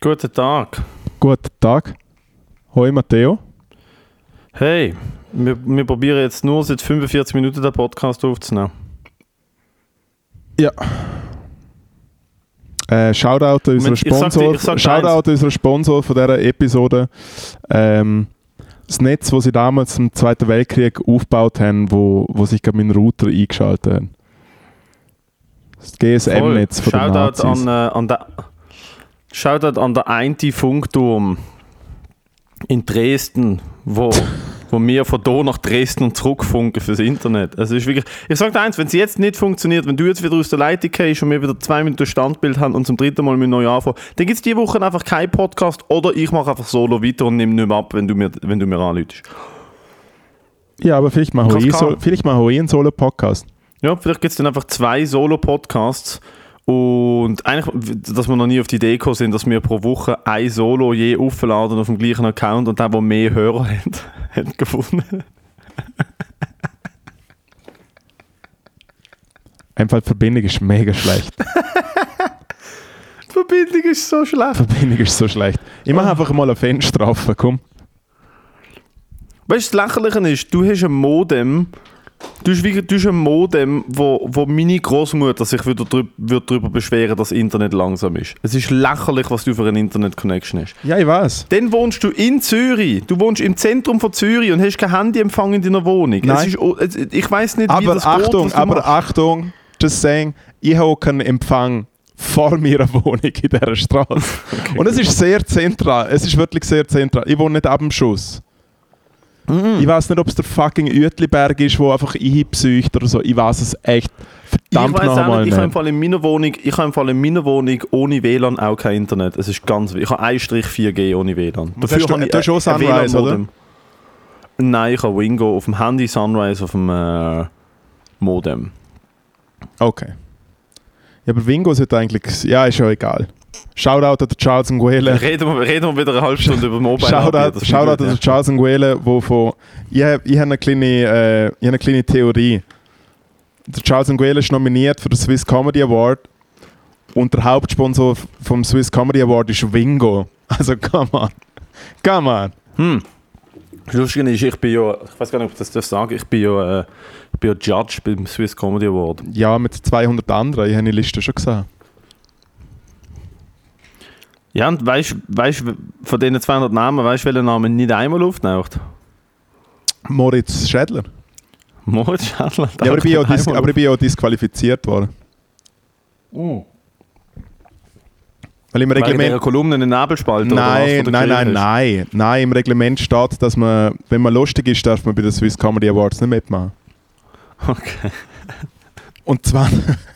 Guten Tag. Guten Tag. Hoi Matteo. Hey, wir, wir probieren jetzt nur seit 45 Minuten den Podcast aufzunehmen. Ja. Äh, Shoutout an unseren Ich sag dir- Sponsor. ich sag Shoutout unseren Sponsor von dieser Episode. Ähm, das Netz, das sie damals im Zweiten Weltkrieg aufgebaut haben, wo, wo sich gerade meinen Router eingeschaltet haben. Das GSM-Netz von den Shoutout Nazis. an, äh, an der Shoutout an der eine Funkturm in Dresden, wo, wo wir von hier nach Dresden und zurückfunken fürs Internet. Also ist wirklich, ich sage dir eins, wenn es jetzt nicht funktioniert, wenn du jetzt wieder aus der Leitung gehst und wir wieder zwei Minuten Standbild haben und zum dritten Mal mit neu anfangen, dann gibt es diese Woche einfach keinen Podcast oder ich mache einfach solo weiter und nehme nicht mehr ab, wenn du mir, wenn du mir anläutest. Ja, aber vielleicht machen wir eh eh einen Solo-Podcast. Ja, vielleicht gibt es dann einfach zwei Solo-Podcasts. Und eigentlich, dass wir noch nie auf die Idee gekommen sind, dass wir pro Woche ein Solo je aufladen auf dem gleichen Account und der, der mehr Hörer hat, hat gewonnen. Einfach die Verbindung ist mega schlecht. Die Verbindung ist so schlecht. Die Verbindung ist so schlecht. Ich mache einfach mal ein Fenster drauf, komm. Weißt du, das Lächerliche ist, du hast ein Modem, du hast, wie, du hast ein Modem, wo, wo meine Großmutter sich wieder drüber, wird darüber beschweren, dass Internet langsam ist. Es ist lächerlich, was du für eine Internet-Connection hast. Ja, ich weiß. Dann wohnst du in Zürich. Du wohnst im Zentrum von Zürich und hast kein Handyempfang in deiner Wohnung. Nein. Ist, ich weiß nicht, wie Aber das Achtung, geht, aber machst. Achtung, just saying, ich habe keinen Empfang vor meiner Wohnung in dieser Straße. Und es ist sehr zentral. Es ist wirklich sehr zentral. Ich wohne nicht ab dem Schuss. Ich weiß nicht, ob es der fucking Uetliberg ist, wo einfach einpsücht oder so. Ich weiß es echt Ich verdammt weiß noch auch einmal nicht, ich habe im. Fall in meiner Wohnung, ich habe im Fall in meiner Wohnung ohne WLAN auch kein Internet. Es ist ganz, ich habe 1-4G ohne WLAN. hast du- habe ich du hast auch Sunrise, WLAN-Modem. Nein, ich habe Wingo auf dem Handy, Sunrise auf dem äh, Modem. Okay. Ja, aber Wingo sollte eigentlich... Ja, ist ja egal. Shoutout an Charles Nguele. Reden wir, reden wir wieder eine halbe Stunde über Mobile. Shoutout, ist Shoutout an Charles Nguele, wo von... Ich habe hab eine, kleine, äh, ich hab eine kleine Theorie. Der Charles Nguele ist nominiert für den Swiss Comedy Award und der Hauptsponsor vom Swiss Comedy Award ist Wingo. Also, come on. Come on. Hm. Das Lustige ist, ich bin ja, ich weiß gar nicht, ob ich das sagen, ich bin ja, äh, ich bin ja Judge beim Swiss Comedy Award. Ja, mit 200 anderen. Ich habe die Liste schon gesehen. Ja, und weißt du, von diesen 200 Namen, weißt du, welcher Name nicht einmal auftaucht? Moritz Schädler. Moritz Schadler. Ja, aber, ich bin ja dis aber ich bin ja disqualifiziert worden. Oh. Weil im Reglement... dieser Kolumne in den Nebelspalter Nein, oder was, nein, nein, nein. nein. Nein, im Reglement steht, dass man, wenn man lustig ist, darf man bei den Swiss Comedy Awards nicht mitmachen. Okay. Und 20,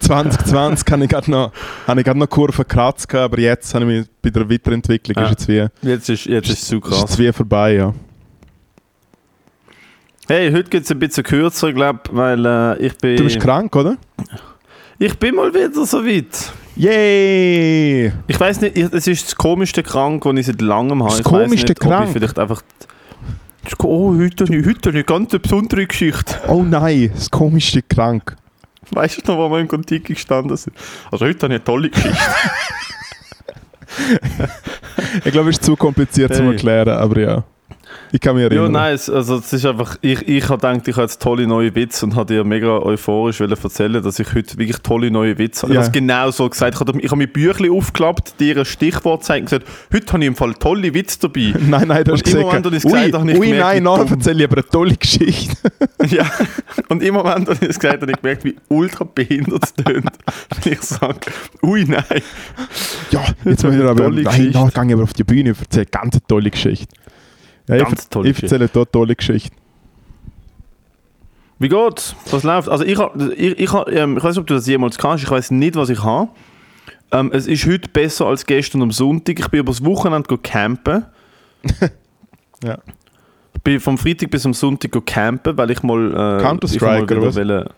2020 habe ich gerade noch, habe ich noch Kurve gekratzt, aber jetzt habe ich mich bei der Weiterentwicklung Ja. ist jetzt wie, Jetzt ist, jetzt ist es zu ist jetzt krass. wie vorbei, ja. Hey, heute geht es ein bisschen kürzer, glaube weil äh, ich bin... Du bist krank, oder? Ich bin mal wieder so weit. Yay! Ich weiß nicht, ich- es ist das komischste krank, das ich seit langem habe. Das Ich komischste nicht, krank? Ich vielleicht einfach... Oh, heute, heute ich eine ganz besondere Geschichte. Oh nein, das komischste krank. Weißt du noch, wo wir im Kontiki gestanden sind? Also heute habe ich eine tolle Geschichte. Ich glaube, es ist zu kompliziert zu Hey. erklären, aber ja. Ich kann mich erinnern. ja, nein, es, also es ist einfach... Ich, ich habe gedacht, ich habe jetzt tolle neue Witze und habe dir mega euphorisch erzählen, dass ich heute wirklich tolle neue Witze habe. Ja. Ich habe es genau so gesagt. Ich habe, ich habe mein Büchlein aufgeklappt, dir ein Stichwort gezeigt und gesagt, heute habe ich im Fall tolle Witze dabei. Nein, nein, du hast Und immer gesagt, wenn du das gesagt hast, ich ui gemerkt, nein, dumm. erzähle ich aber eine tolle Geschichte. Ja, und im Moment, als ich es gesagt habe, habe ich gemerkt, wie ultra behindert es tönt, wenn ich sage, ui nein. Ja, jetzt aber nein, gehe ich aber auf die Bühne und erzähle ganz eine tolle Geschichte. Ja, ich, Ganz ver- tolle ich erzähle dort tolle Geschichte. Wie geht's? Was läuft? Also ich, ich, ich, ähm, ich weiß nicht, ob du das jemals kannst, ich weiß nicht, was ich habe. Ähm, es ist heute besser als gestern am Sonntag. Ich bin übers Wochenende go campen. Ja. Ich bin vom Freitag bis am Sonntag campen, weil ich mal... Äh, Counter-Strike, ich mal oder was? wieder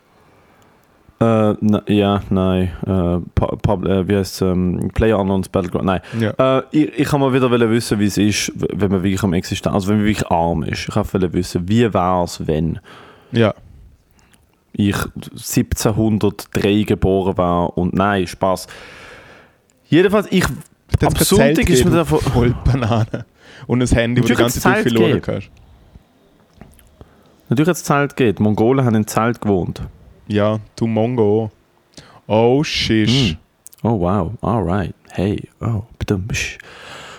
Äh, na, ja, nein. Äh, Pu- Pub, äh, wie heißt ähm, Player Unknowns Battleground? Nein. Ja. Äh, ich, ich kann mal wieder wissen, wie es ist, wenn man wirklich am Existenz, also wenn man wirklich arm ist. Ich wollte wissen, wie wäre es, wenn ja. ich 1703 geboren war und nein, Spaß. Jedenfalls, ich Am Sonntag ist mir da von- voll Banane. Und ein Handy, wo die Natürlich ganze Zeit gegeben. hast. Natürlich hat es Zelt geht. Die Mongolen haben im Zelt gewohnt. Ja, du Mongo. Oh, shish. Hm. Oh wow, alright. Hey, oh, bitte.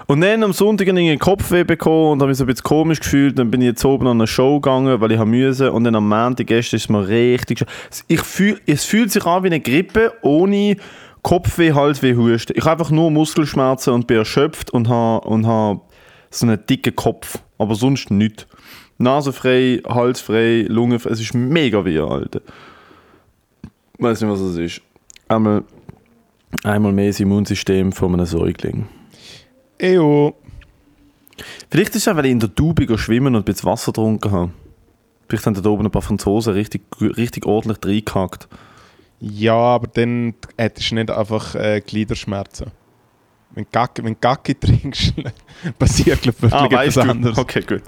Und dann am Sonntag habe ich einen Kopfweh bekommen und habe mich so ein bisschen komisch gefühlt. Dann bin ich jetzt oben an eine Show gegangen, weil ich müsse. Und dann am Montag gestern ist es mir richtig... Ich fühl, es fühlt sich an wie eine Grippe ohne Kopfweh, Halsweh, Husten. Ich habe einfach nur Muskelschmerzen und bin erschöpft und habe und habe so einen dicken Kopf. Aber sonst nichts. Nase frei, Hals frei, Lunge frei. Es ist mega weh, Alter. Ich weiß nicht, was es ist. Einmal, einmal mehr das Immunsystem von einem Säugling. Ejo. Vielleicht ist es auch, weil ich in der Tube schwimmen und ein bisschen Wasser getrunken habe. Vielleicht haben da oben ein paar Franzosen richtig, richtig ordentlich reingehackt. Ja, aber dann hättest du nicht einfach äh, Gliederschmerzen. Wenn du Gacki, wenn Gacki trinkst, passiert glaub, wirklich Ah, etwas weißt du? anderes. Okay, gut.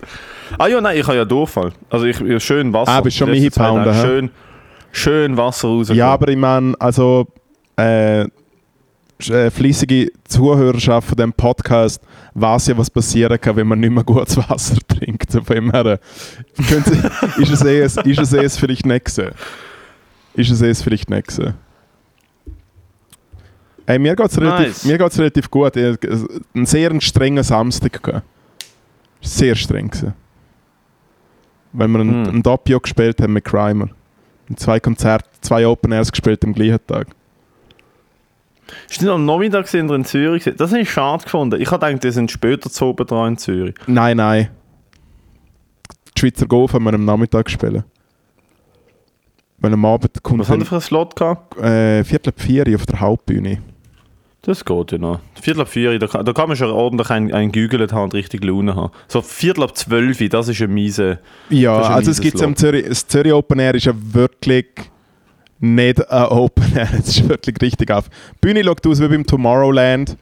Ah ja, nein, ich habe ja Durchfall. Also ich, ich schön Wasser. Ah, bist schon Tage hä? Schön, schön Wasser raus. Ja, aber ich meine, also äh, äh, fleissige Zuhörerschaft von diesem Podcast weiß ja, was passieren kann, wenn man nicht mehr gutes Wasser trinkt. Von dem her, äh, ist, es eh, es- ist es eh vielleicht nicht gesehen. Ist es eh es vielleicht nicht gesehen. Hey, mir geht es relativ, Nice. mir geht's relativ gut. Ich einen sehr strenger Samstag. gehabt. Sehr streng. Gewesen. Weil wir ein, Hm. ein Doppio gespielt haben mit Crimer. Zwei Konzerte, zwei Open Airs gespielt am gleichen Tag. Ist nicht am Nachmittag sind wir in Zürich? Das habe ich schade gefunden. Ich habe gedacht, die sind später zu oben dran in Zürich. Nein, nein. Die Schweizer Golf haben wir am Nachmittag spielen. Weil am Abend kommt Was haben die für einen Slot gehabt? äh, Viertel vier auf der Hauptbühne. Das geht ja noch. Viertel ab vier, da kann, da kann man schon ordentlich ein, ein Gügelt haben und richtig Laune haben. So Viertel ab zwölf, das ist eine miese... Ja, ein also es gibt am. Zürich, das Zürich Open Air ist ja wirklich nicht ein Open Air, es ist wirklich richtig auf. Die Bühne schaut aus wie beim Tomorrowland.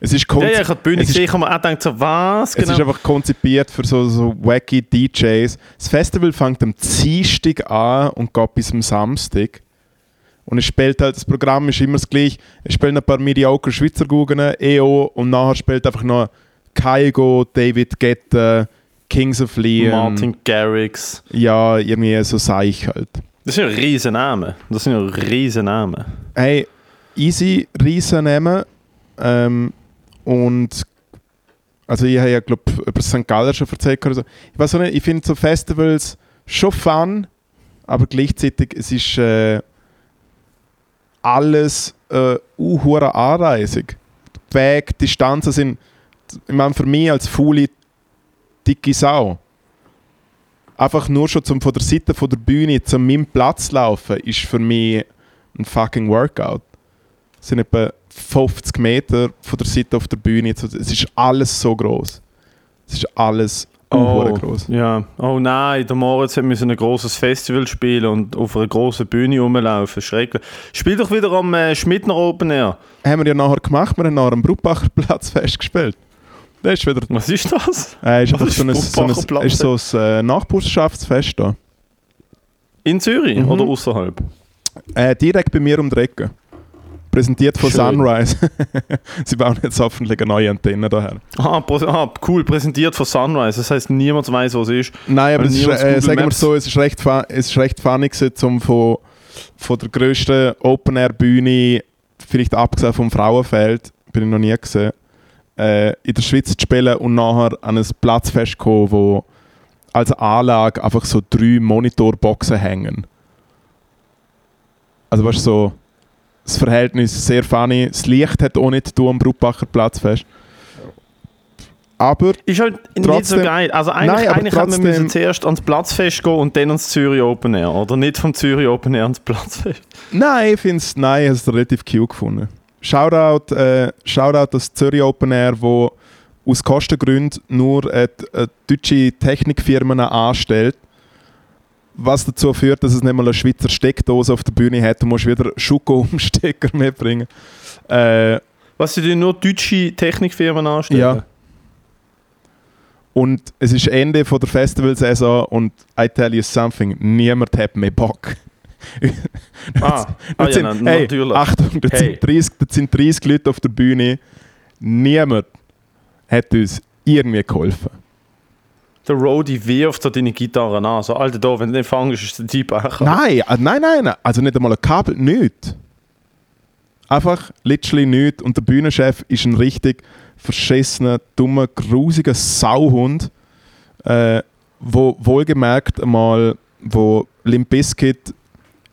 Es ist, Ja, ja, ich habe die Bühne es gesehen, ich habe mir auch gedacht, so was es genau. ist einfach konzipiert für so, so wacky DJs. Das Festival fängt am Dienstag an und geht bis am Samstag. Und es spielt halt, das Programm ist immer das gleiche. Es spielen ein paar mediocre Schweizer Guggen, EO, und nachher spielt einfach noch Kaigo, David Guetta, Kings of Leon. Martin Garrix. Ja, irgendwie so Seich halt. Das sind ja riesen Namen. Das sind ja riesen Namen. Hey, easy, riesen Namen. Ähm, und also ich habe ja, glaube über St. Galler schon erzählt. Oder so. Ich weiß auch nicht, ich finde so Festivals schon fun, aber gleichzeitig es ist äh, alles äh, unhure anreisig. Die Wege, die Distanzen sind, ich meine, für mich als faule, dicke Sau, einfach nur schon zum, von der Seite von der Bühne zu meinem Platz laufen, ist für mich ein fucking Workout. Es sind etwa 50 Meter von der Seite auf der Bühne. Es ist alles so groß. Es ist alles oh. groß. ja. Oh nein, der Moritz hat müssen ein großes Festival spielen und auf einer großen Bühne rumlaufen. Schrecklich. Spiel doch wieder am äh, Schmidtner Open Air. Haben wir ja nachher gemacht. Wir haben nachher am Bruckbacher Platz festgespielt. Das ist wieder. Was ist das? Äh, ist ist so ein, so ein, ist so ein äh, Nachbarschaftsfest da. In Zürich Mhm. oder außerhalb? Äh, direkt bei mir um die Ecke. Präsentiert von Schön. Sunrise. Sie bauen jetzt hoffentlich eine neue Antenne daher. Ah, prä- ah, cool, präsentiert von Sunrise. Das heißt, niemand weiß, was es ist. Nein, aber Weil es ist, äh, sagen wir so, es ist recht, es ist recht funny gewesen, um von, von der grössten Open-Air-Bühne, vielleicht abgesehen vom Frauenfeld, bin ich noch nie gesehen, äh, in der Schweiz zu spielen und nachher an ein Platzfest kommen, wo als Anlage einfach so drei Monitorboxen hängen. Also weißt du, so das Verhältnis sehr funny. Das Licht hat auch nicht zu tun am Bruckbacher Platzfest. Aber Ist halt nicht Trotzdem- so geil. Also eigentlich, Nein, eigentlich hätte man trotzdem- zuerst ans Platzfest gehen und dann ans Zürich Open Air. Oder nicht vom Zürich Open Air ans Platzfest. Nein, ich finde es nein, ich habe relativ cute gefunden. Shoutout, äh, Shoutout das Zürich Open Air, wo aus Kostengründen nur äh, äh, deutsche Technikfirmen anstellt. Was dazu führt, dass es nicht mal eine Schweizer Steckdose auf der Bühne hat. Du musst wieder Schuko-Umstecker mitbringen. Äh, Was sie nur deutsche Technikfirmen anstellen? Ja. und es ist Ende von der Festivalsaison und I tell you something, niemand hat mehr Bock. Ah, ah ja, sind, na, hey, natürlich. Achtung, das, Hey. sind 30, das sind 30 Leute auf der Bühne. niemand hat uns irgendwie geholfen. Der Roadie wirft so deine Gitarre an. So, Alter, da, wenn du den fangst, ist der Typ auch. Nein, äh, nein, nein, nein, also nicht einmal ein Kabel, nichts. Einfach literally nichts. Und der Bühnenchef ist ein richtig verschissener, dummer, grusiger Sauhund, äh, wo wohlgemerkt einmal, wo Limp Bizkit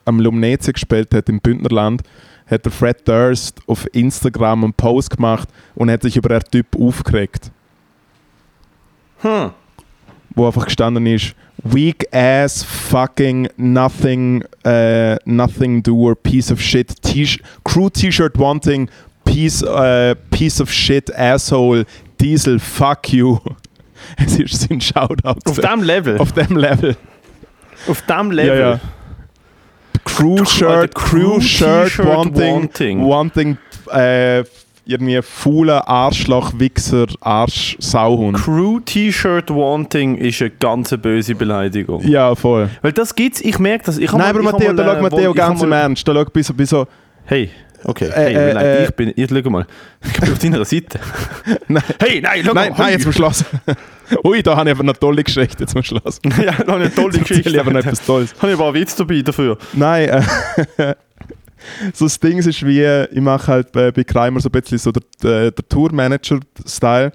am Lumneze gespielt hat im Bündnerland, hat der Fred Durst auf Instagram einen Post gemacht und hat sich über den Typ aufgeregt. Hm. Wo einfach gestanden ist, weak ass fucking nothing uh, nothing doer piece of shit T crew T-Shirt wanting piece uh, piece of shit asshole Diesel fuck you. Es ist sein Shoutout. Auf dem Level. Auf dem Level. Auf dem Level. Ja, ja. Crew Shirt, Crew Shirt T-Shirt wanting, wanting. wanting äh, irgendwie fauler Arschloch, Wichser, Arsch, Sauhund. Crew T-Shirt Wanting ist eine ganz böse Beleidigung. Ja, voll. Weil das gibt's, ich merke das. Ich Nein, mal- aber Matteo, mal, da äh, schau Matteo ich hab ganz im Ernst. Da schau bis so, bis so Hey, okay, Äh, hey, äh, nein, äh, ich bin, ich schau mal. Ich bin auf deiner Seite. Nein. Hey, nein, schau Nein, mal. nein, jetzt zum Schluss. Ui, da habe ich aber eine tolle Geschichte zum Schluss. ja, noch eine tolle Jetzt Geschichte. ich aber noch etwas Tolles. Habe ich aber einen Witz dabei dafür. Nein, äh, so das Ding ist wie, ich mache halt bei, bei Kramer so ein bisschen so der, der, der Tourmanager-Style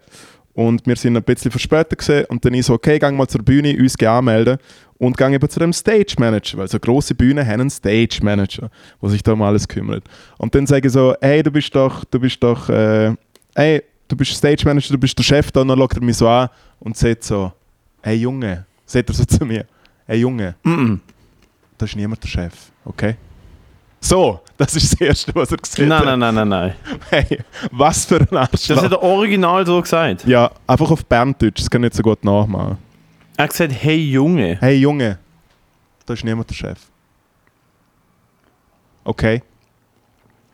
und wir sind ein bisschen verspätet gesehen und dann ich so, okay, gang mal zur Bühne, uns anmelden und gang eben zu dem Stage Manager, weil so grosse Bühnen haben einen Stage Manager, der sich da um alles kümmert. Und dann sage ich so, hey, du bist doch, du bist doch, äh, hey, du bist Stage Manager, du bist der Chef da, und dann schaut er mich so an und sagt so, hey Junge, sagt er so zu mir, hey Junge, Mm da ist niemand der Chef, okay? So, das ist das Erste, was er gesehen Nein, hat. nein, nein, nein, nein. Hey, was für ein Das Arschloch. hat er original so gesagt. ja, einfach auf Berndeutsch, das kann ich nicht so gut nachmachen. Er hat gesagt, hey Junge. Hey Junge, da ist niemand der Chef. Okay?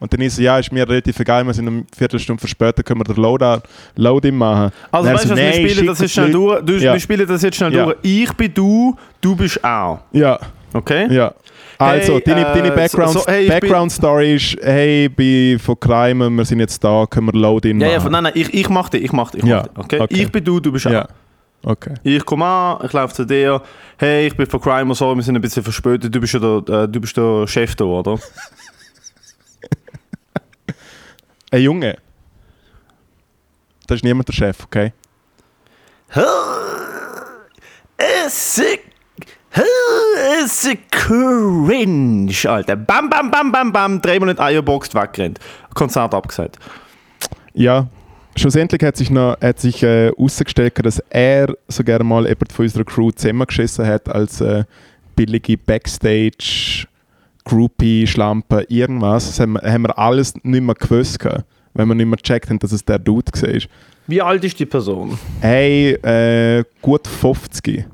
Und dann ist so, ja, ist mir relativ egal, wir sind eine Viertelstunde verspätet, können wir den Loadout, Loading machen. Also weißt du, so, was, wir nein, spielen das jetzt schnell durch. Du, Ja. Wir spielen das jetzt schnell Ja. durch. Ich bin du, du bist auch. Ja, Okay? ja. Also, Hey, deine, äh, deine Background, so- so, hey, Background Story ist, hey, bin von Crime, wir sind jetzt da, können wir Loading Ja, machen. ja, nein, nein, ich, ich mach dich, ich mach dich. Ich Ja, mach dich okay? okay. Ich bin du, du bist auch. Ja, okay. Ich komme an, ich laufe zu dir. Hey, ich bin von Crime so, wir sind ein bisschen verspätet. Du bist ja der, äh, du bist der Chef da, oder? Hey Junge, da ist niemand der Chef, okay? Es ist, es ist cringe, Alter. Bam, bam, bam, bam, bam. Dreimal nicht Eierbox weggerannt. Konzert abgesagt. Ja, schlussendlich hat sich noch hat sich äh, herausgestellt, dass er so gerne mal jemand von unserer Crew zusammengeschissen hat als äh, billige Backstage Groupie, Schlampe, irgendwas. Das haben, wir- haben wir alles nicht mehr gewusst, wenn wir nicht mehr gecheckt haben, dass es der Dude war. Wie alt ist die Person? Hey, äh, gut 50.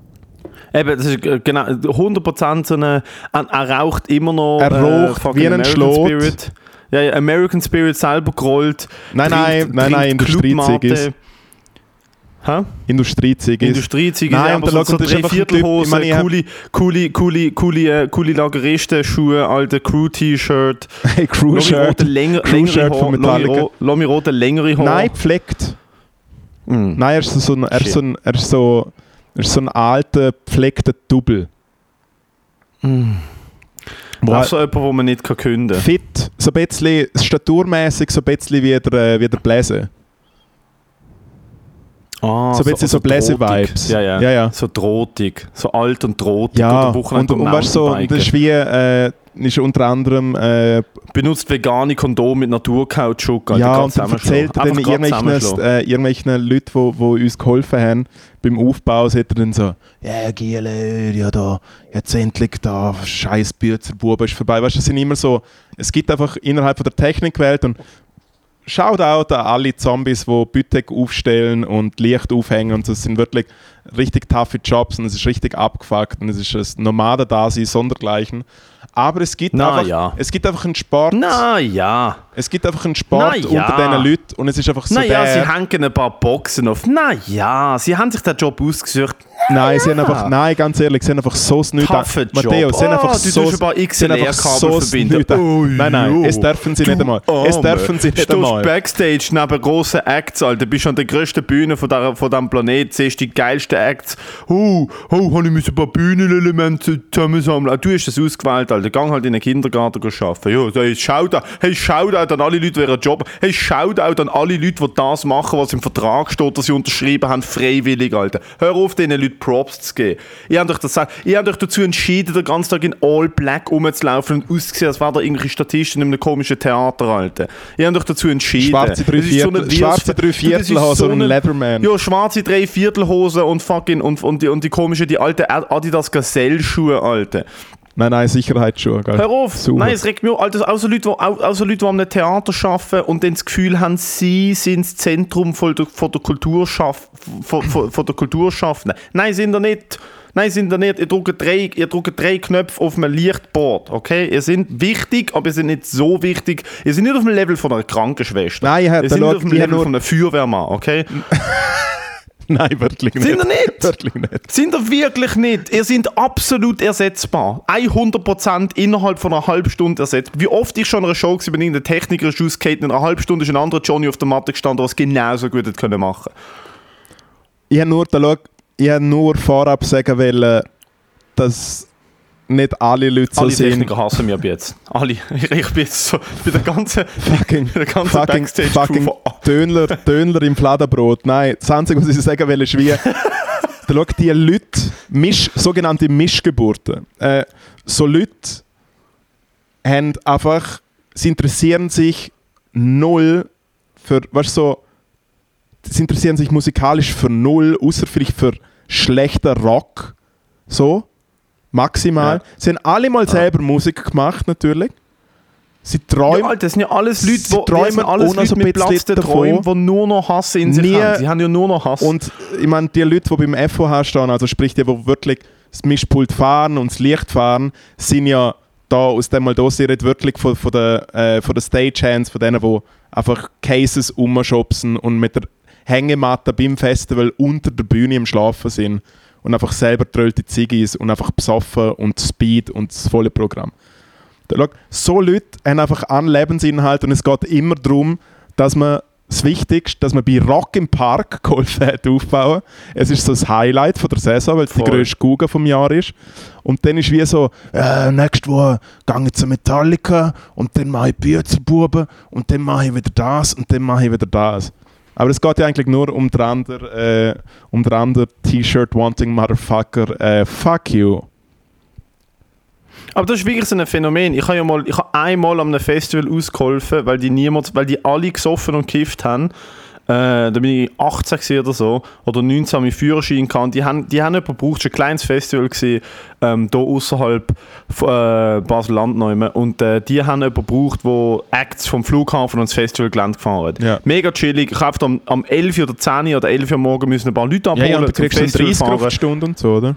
Eben, das ist äh, genau 100% so eine. Er, er raucht immer noch. Er raucht fucking wie ein Schlot. Spirit. Ja, ja, American Spirit selber gerollt. Nein, nein, trinkt- nein, nein, trinkt Industriezeug Clubmate. ist- Hä? Industriezeug ist. Industriezeug Nein, aber so, so das ist einfach ein Typ, Dreiviertelhose, ich meine, ich hab- coole, coole, coole, coole, äh, coole Lageristen-Schuhe, alte Crew-T-Shirt. Hey, Crew Lass mich Shirt. rote, länger, Crew längere Shirt von Metallica. lass mich rote, längere Haare. Nein, gepflegt. Mm. Nein, er ist so ein, er ist so ein, er ist so, er ist so ein alter, gepflegter Double. Wo Auch halt so jemand, den man nicht kann künden kann. fit, so ein bisschen staturmäßig, so ein bisschen wie der, äh, wie der Bläse. Ah, So ein bisschen so Bläse-Vibes. Ja, ja, Ja, ja. So drohtig. So alt und drohtig. Ja, Oder und, und weißt du, so, das ist wie, äh, ist unter anderem, äh, Benutzt vegane Kondome mit Naturkautschuk. Ja, und dann erzählt er dann irgendwelchen, äh, irgendwelchen Leuten, die wo, wo uns geholfen haben beim Aufbau, sagt er dann so, ja, Giele, ja da, jetzt endlich da, scheiß Bürzerbuben ist vorbei. Weißt du, es sind immer so, es gibt einfach innerhalb von der Technikwelt und Shoutout an alle Zombies, die Bütek aufstellen und Licht aufhängen und. Es sind wirklich richtig taffe Jobs und es ist richtig abgefuckt und es ist ein Nomaden-Dasein sondergleichen. Aber es gibt, Na einfach, ja. es gibt einfach einen Sport, Na ja. es gibt einfach einen Sport Na ja. unter diesen Leuten und es ist einfach so naja, sie hängen ein paar Boxen auf. Naja, sie haben sich den Job ausgesucht. Nein, sie haben einfach, nein, ganz ehrlich, sie haben einfach so das Nichts. Matteo, sie haben Oh, einfach du so ein paar sie haben einfach so das verbinden. Oh, Nein, nein, es dürfen sie nicht einmal. Es dürfen sie nicht einmal. Backstage neben grossen Acts, Alter. Bist an der grössten Bühne von, der, von diesem Planeten, siehst die geilsten Acts. Oh, oh, habe ich müssen ein paar Bühnenelemente zusammensammeln. Du hast das ausgewählt, Alter. Gang halt in den Kindergarten arbeiten. Ja, hey, Shoutout, hey, Shoutout an alle Leute, die ihren Job Hey, Shoutout an alle Leute, die das machen, was im Vertrag steht, dass sie unterschrieben haben, freiwillig, Alter. Hör auf, diesen Leuten Props zu geben. Ihr habt euch, das, habt euch dazu entschieden, den ganzen Tag in All Black rumzulaufen und auszusehen, als wären da irgendwelche Statisten in einem komischen Theater, Alter. Ihr habt euch dazu entschieden. Schwarze ist so eine schwarze Dreiviertelhose und ein eine- Leatherman. Ja, schwarze Dreiviertelhose und fucking, und, und, die, und die komische, die alte Adidas Gazelle-Schuhe, Alter. Nein, nein, Sicherheitsschuhe. Gell? Hör auf! Super. Nein, es regt mich. Alter, außer Leute, die, au- außer Leute, die an einem Theater arbeiten und dann das Gefühl haben, sie sind das Zentrum von der, von der Kulturschaff, von, von, von der Kulturschaffenden. Nein, sind ihr nicht. Nein, sind ihr nicht. Ihr drückt drei, ihr drückt drei Knöpfe auf einem Lichtboard, okay? Ihr seid wichtig, aber ihr seid nicht so wichtig. Ihr seid nicht auf dem Level von einer Krankenschwester. Nein, ihr seid nicht auf dem Level von einem Feuerwehrmann, okay? Nein, wirklich nicht. Sind ihr nicht? Wirklich nicht. Sind ihr wirklich nicht? Ihr seid absolut ersetzbar. 100% innerhalb von einer halben Stunde ersetzt. Wie oft ich schon in einer Show war, bin ich in der Techniker ist ausgehaten, in einer halben Stunde ist ein anderer Johnny auf der Matte gestanden, der es genauso gut hätte können machen Ich habe nur, ich hab nur vorab sagen wollen, dass nicht alle Leute so Alle sind. Techniker hassen mich ab jetzt. Alle. Ich, ich bin jetzt so, bei der ganzen, Fucking, der ganzen fucking, fucking Döner, Döner im Fladenbrot. Nein, das Einzige, was ich sagen will, ist wie... da schau, die Leute, Misch, sogenannte Mischgeburten, äh, so Leute haben einfach, sie interessieren sich null für, weißt du, so, sie interessieren sich musikalisch für null, außer vielleicht für schlechter Rock, so, maximal. Ja. Sie haben alle mal selber Musik gemacht, natürlich. Sie träumen, Ja, Alter, das sind ja alles Leute, die träumen alles ohne Leute so mit bisschen Platz der davon. Träume, die nur noch Hass in sich Nie- haben. Sie haben ja nur noch Hass. Und ich meine, die Leute, die beim FOH stehen, also sprich die, die wirklich das Mischpult fahren und das Licht fahren, sind ja da aus dem mal da sie reden wirklich von, von den äh, von den Stagehands, von denen, die einfach Cases umschubsen und mit der Hängematte beim Festival unter der Bühne im Schlafen sind und einfach selber tröllte Ziggis und einfach besoffen und Speed und das volle Programm. Da, so Leute haben einfach einen Lebensinhalt und es geht immer darum, dass man das Wichtigste, dass man bei Rock im Park geholfen hat aufbauen. Es ist so das Highlight von der Saison, weil es die grösste Guga vom Jahr ist. Und dann ist wie so, äh, nächste Woche gehe ich zu Metallica und dann mache ich Büzerbuben und dann mache ich wieder das und dann mache ich wieder das. Aber es geht ja eigentlich nur um den anderen, äh, um anderen T-Shirt-wanting Motherfucker, äh, fuck you. Aber das ist wirklich so ein Phänomen. Ich habe ja mal, ich habe einmal einem Festival ausgeholfen, weil die niemand, weil die alle gesoffen und gekifft haben. Äh, da bin ich 18 gewesen oder so, oder 19 habe ich Führerschein gehabt. Die haben, die haben jemanden gebraucht, es war ein kleines Festival, gewesen, ähm, hier außerhalb äh, Basel-Land. Und äh, die haben jemanden gebraucht, der Acts vom Flughafen und das Festivalgelände gefahren hat. Ja. Mega chillig. Ich habe am, am 11 oder 10 oder 11 Uhr morgen müssen ein paar Leute Ja, abholen ja, und du kriegst dann Festival 30 auf fahren. die Stunde und so, oder?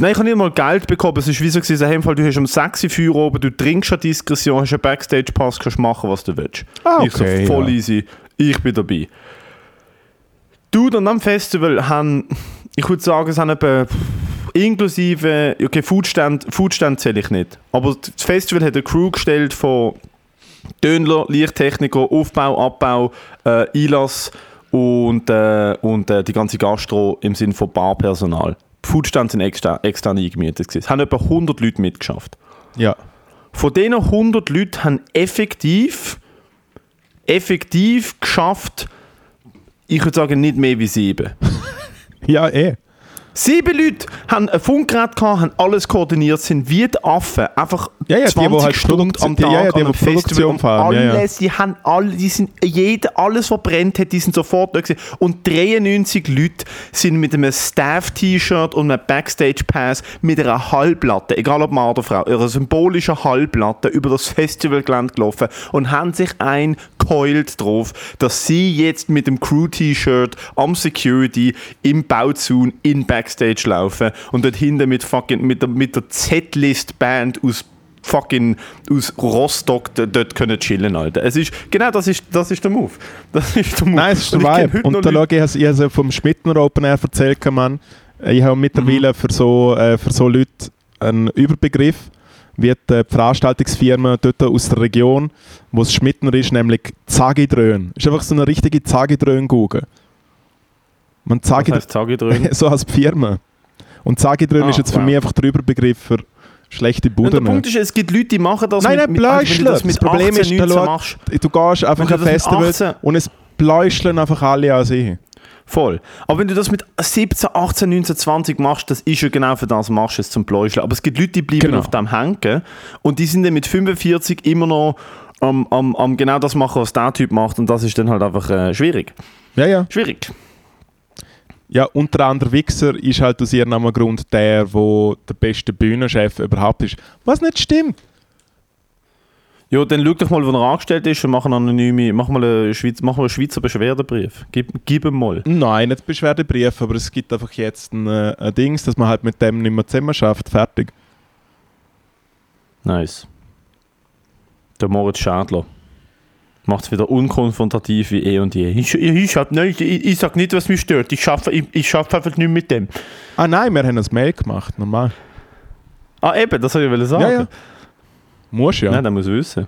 Nein, ich habe nicht mal Geld bekommen. Es war wie so, gewesen, hey, Fall, du hast um 6 Uhr Feuer oben, du trinkst eine Diskussion, hast einen Backstage-Pass, kannst machen, was du willst. Ah, Ich so, okay, voll ja. easy, ich bin dabei. Du, dann am Festival haben, ich würde sagen, es haben etwa inklusive, okay, Foodstand, Foodstand zähle ich nicht, aber das Festival hat eine Crew gestellt von Dönler, Lichttechniker, Aufbau, Abbau, äh, Einlass und, äh, und äh, die ganze Gastro im Sinne von Barpersonal. Die Foodstands sind extra, extra eingemietet. Es haben etwa 100 Leute mitgeschafft. Ja. Von diesen 100 Leuten haben effektiv, effektiv geschafft, ich würde sagen, nicht mehr wie sieben. Ja, eh. Sieben Leute haben ein Funkgerät gehabt, haben alles koordiniert, sind wie die Affen. Einfach Ja, ja, die, 20 die halt Stunden am Tag ja, ja, die, an die einem Festival. Fahren, ja, ja. alles, die haben alle, die sind, jeder, alles was brennt hat, die sind sofort da gewesen. Und 93 Leute sind mit einem Staff-T-Shirt und einem Backstage-Pass mit einer Hallplatte, egal ob Mann oder Frau, einer symbolischen Hallplatte über das Festivalgelände gelaufen und haben sich eingeheult drauf, dass sie jetzt mit dem Crew-T-Shirt am Security im Bauzaun in Backstage laufen und dort hinten mit fucking mit der, mit der Z-List-Band aus fucking aus Rostock dort können chillen, Alter. Es ist, genau das ist, das ist der Move. Das ist der Move. Nein, es ist der Und Vibe. Und noch da schaue ich, ich habe vom Schmidtner Open Air erzählt, Mann. Ich habe mittlerweile für, so, äh, für so Leute einen Überbegriff, wie die Veranstaltungsfirma dort aus der Region, wo es Schmittner ist, nämlich Zagidrön. Ist einfach so eine richtige Zagidrön-Gugge. Man Zagidrön? so als Firma. Und Zagidrön Ah, ist jetzt für wow. mich einfach der Überbegriff für schlechte Und der. Punkt ist, es gibt Leute, die machen das Nein, mit, nein, mit, das mit Das Problem 18, ist, da 19 schaut- machst. Du gehst einfach mit Festival 18 und es bläuscheln einfach alle an sich. Voll. Aber wenn du das mit 17, 18, 19, 20 machst, das ist ja genau für das machst du es zum Bläuscheln. Aber es gibt Leute, die bleiben Genau. auf dem hängen und die sind dann mit 45 immer noch am, am, am genau das machen, was der Typ macht und das ist dann halt einfach äh, schwierig. Ja, ja. Schwierig. Ja, unter anderem Wichser ist halt aus ihrem Grund der, wo der beste Bühnenchef überhaupt ist. Was nicht stimmt. Ja, dann schau doch mal, wo er angestellt ist und mach, eine anonyme, mach, mal einen Schweiz, mach mal einen Schweizer Beschwerdebrief. Gib, gib ihm mal. Nein, nicht Beschwerdebrief, aber es gibt einfach jetzt ein, äh, ein Dings, dass man halt mit dem nicht mehr zusammen schafft. Fertig. Nice. Der Moritz Schadler. Macht es wieder unkonfrontativ wie eh und je. Ich, ich, ich, hab, nein, ich, ich sag nicht, was mich stört. Ich schaffe ich, ich schaff einfach nicht mit dem. Ah nein, wir haben ein Mail gemacht, normal. Ah, eben, das soll ich sagen. Ja, ja. Muss ja. Nein, der muss wissen.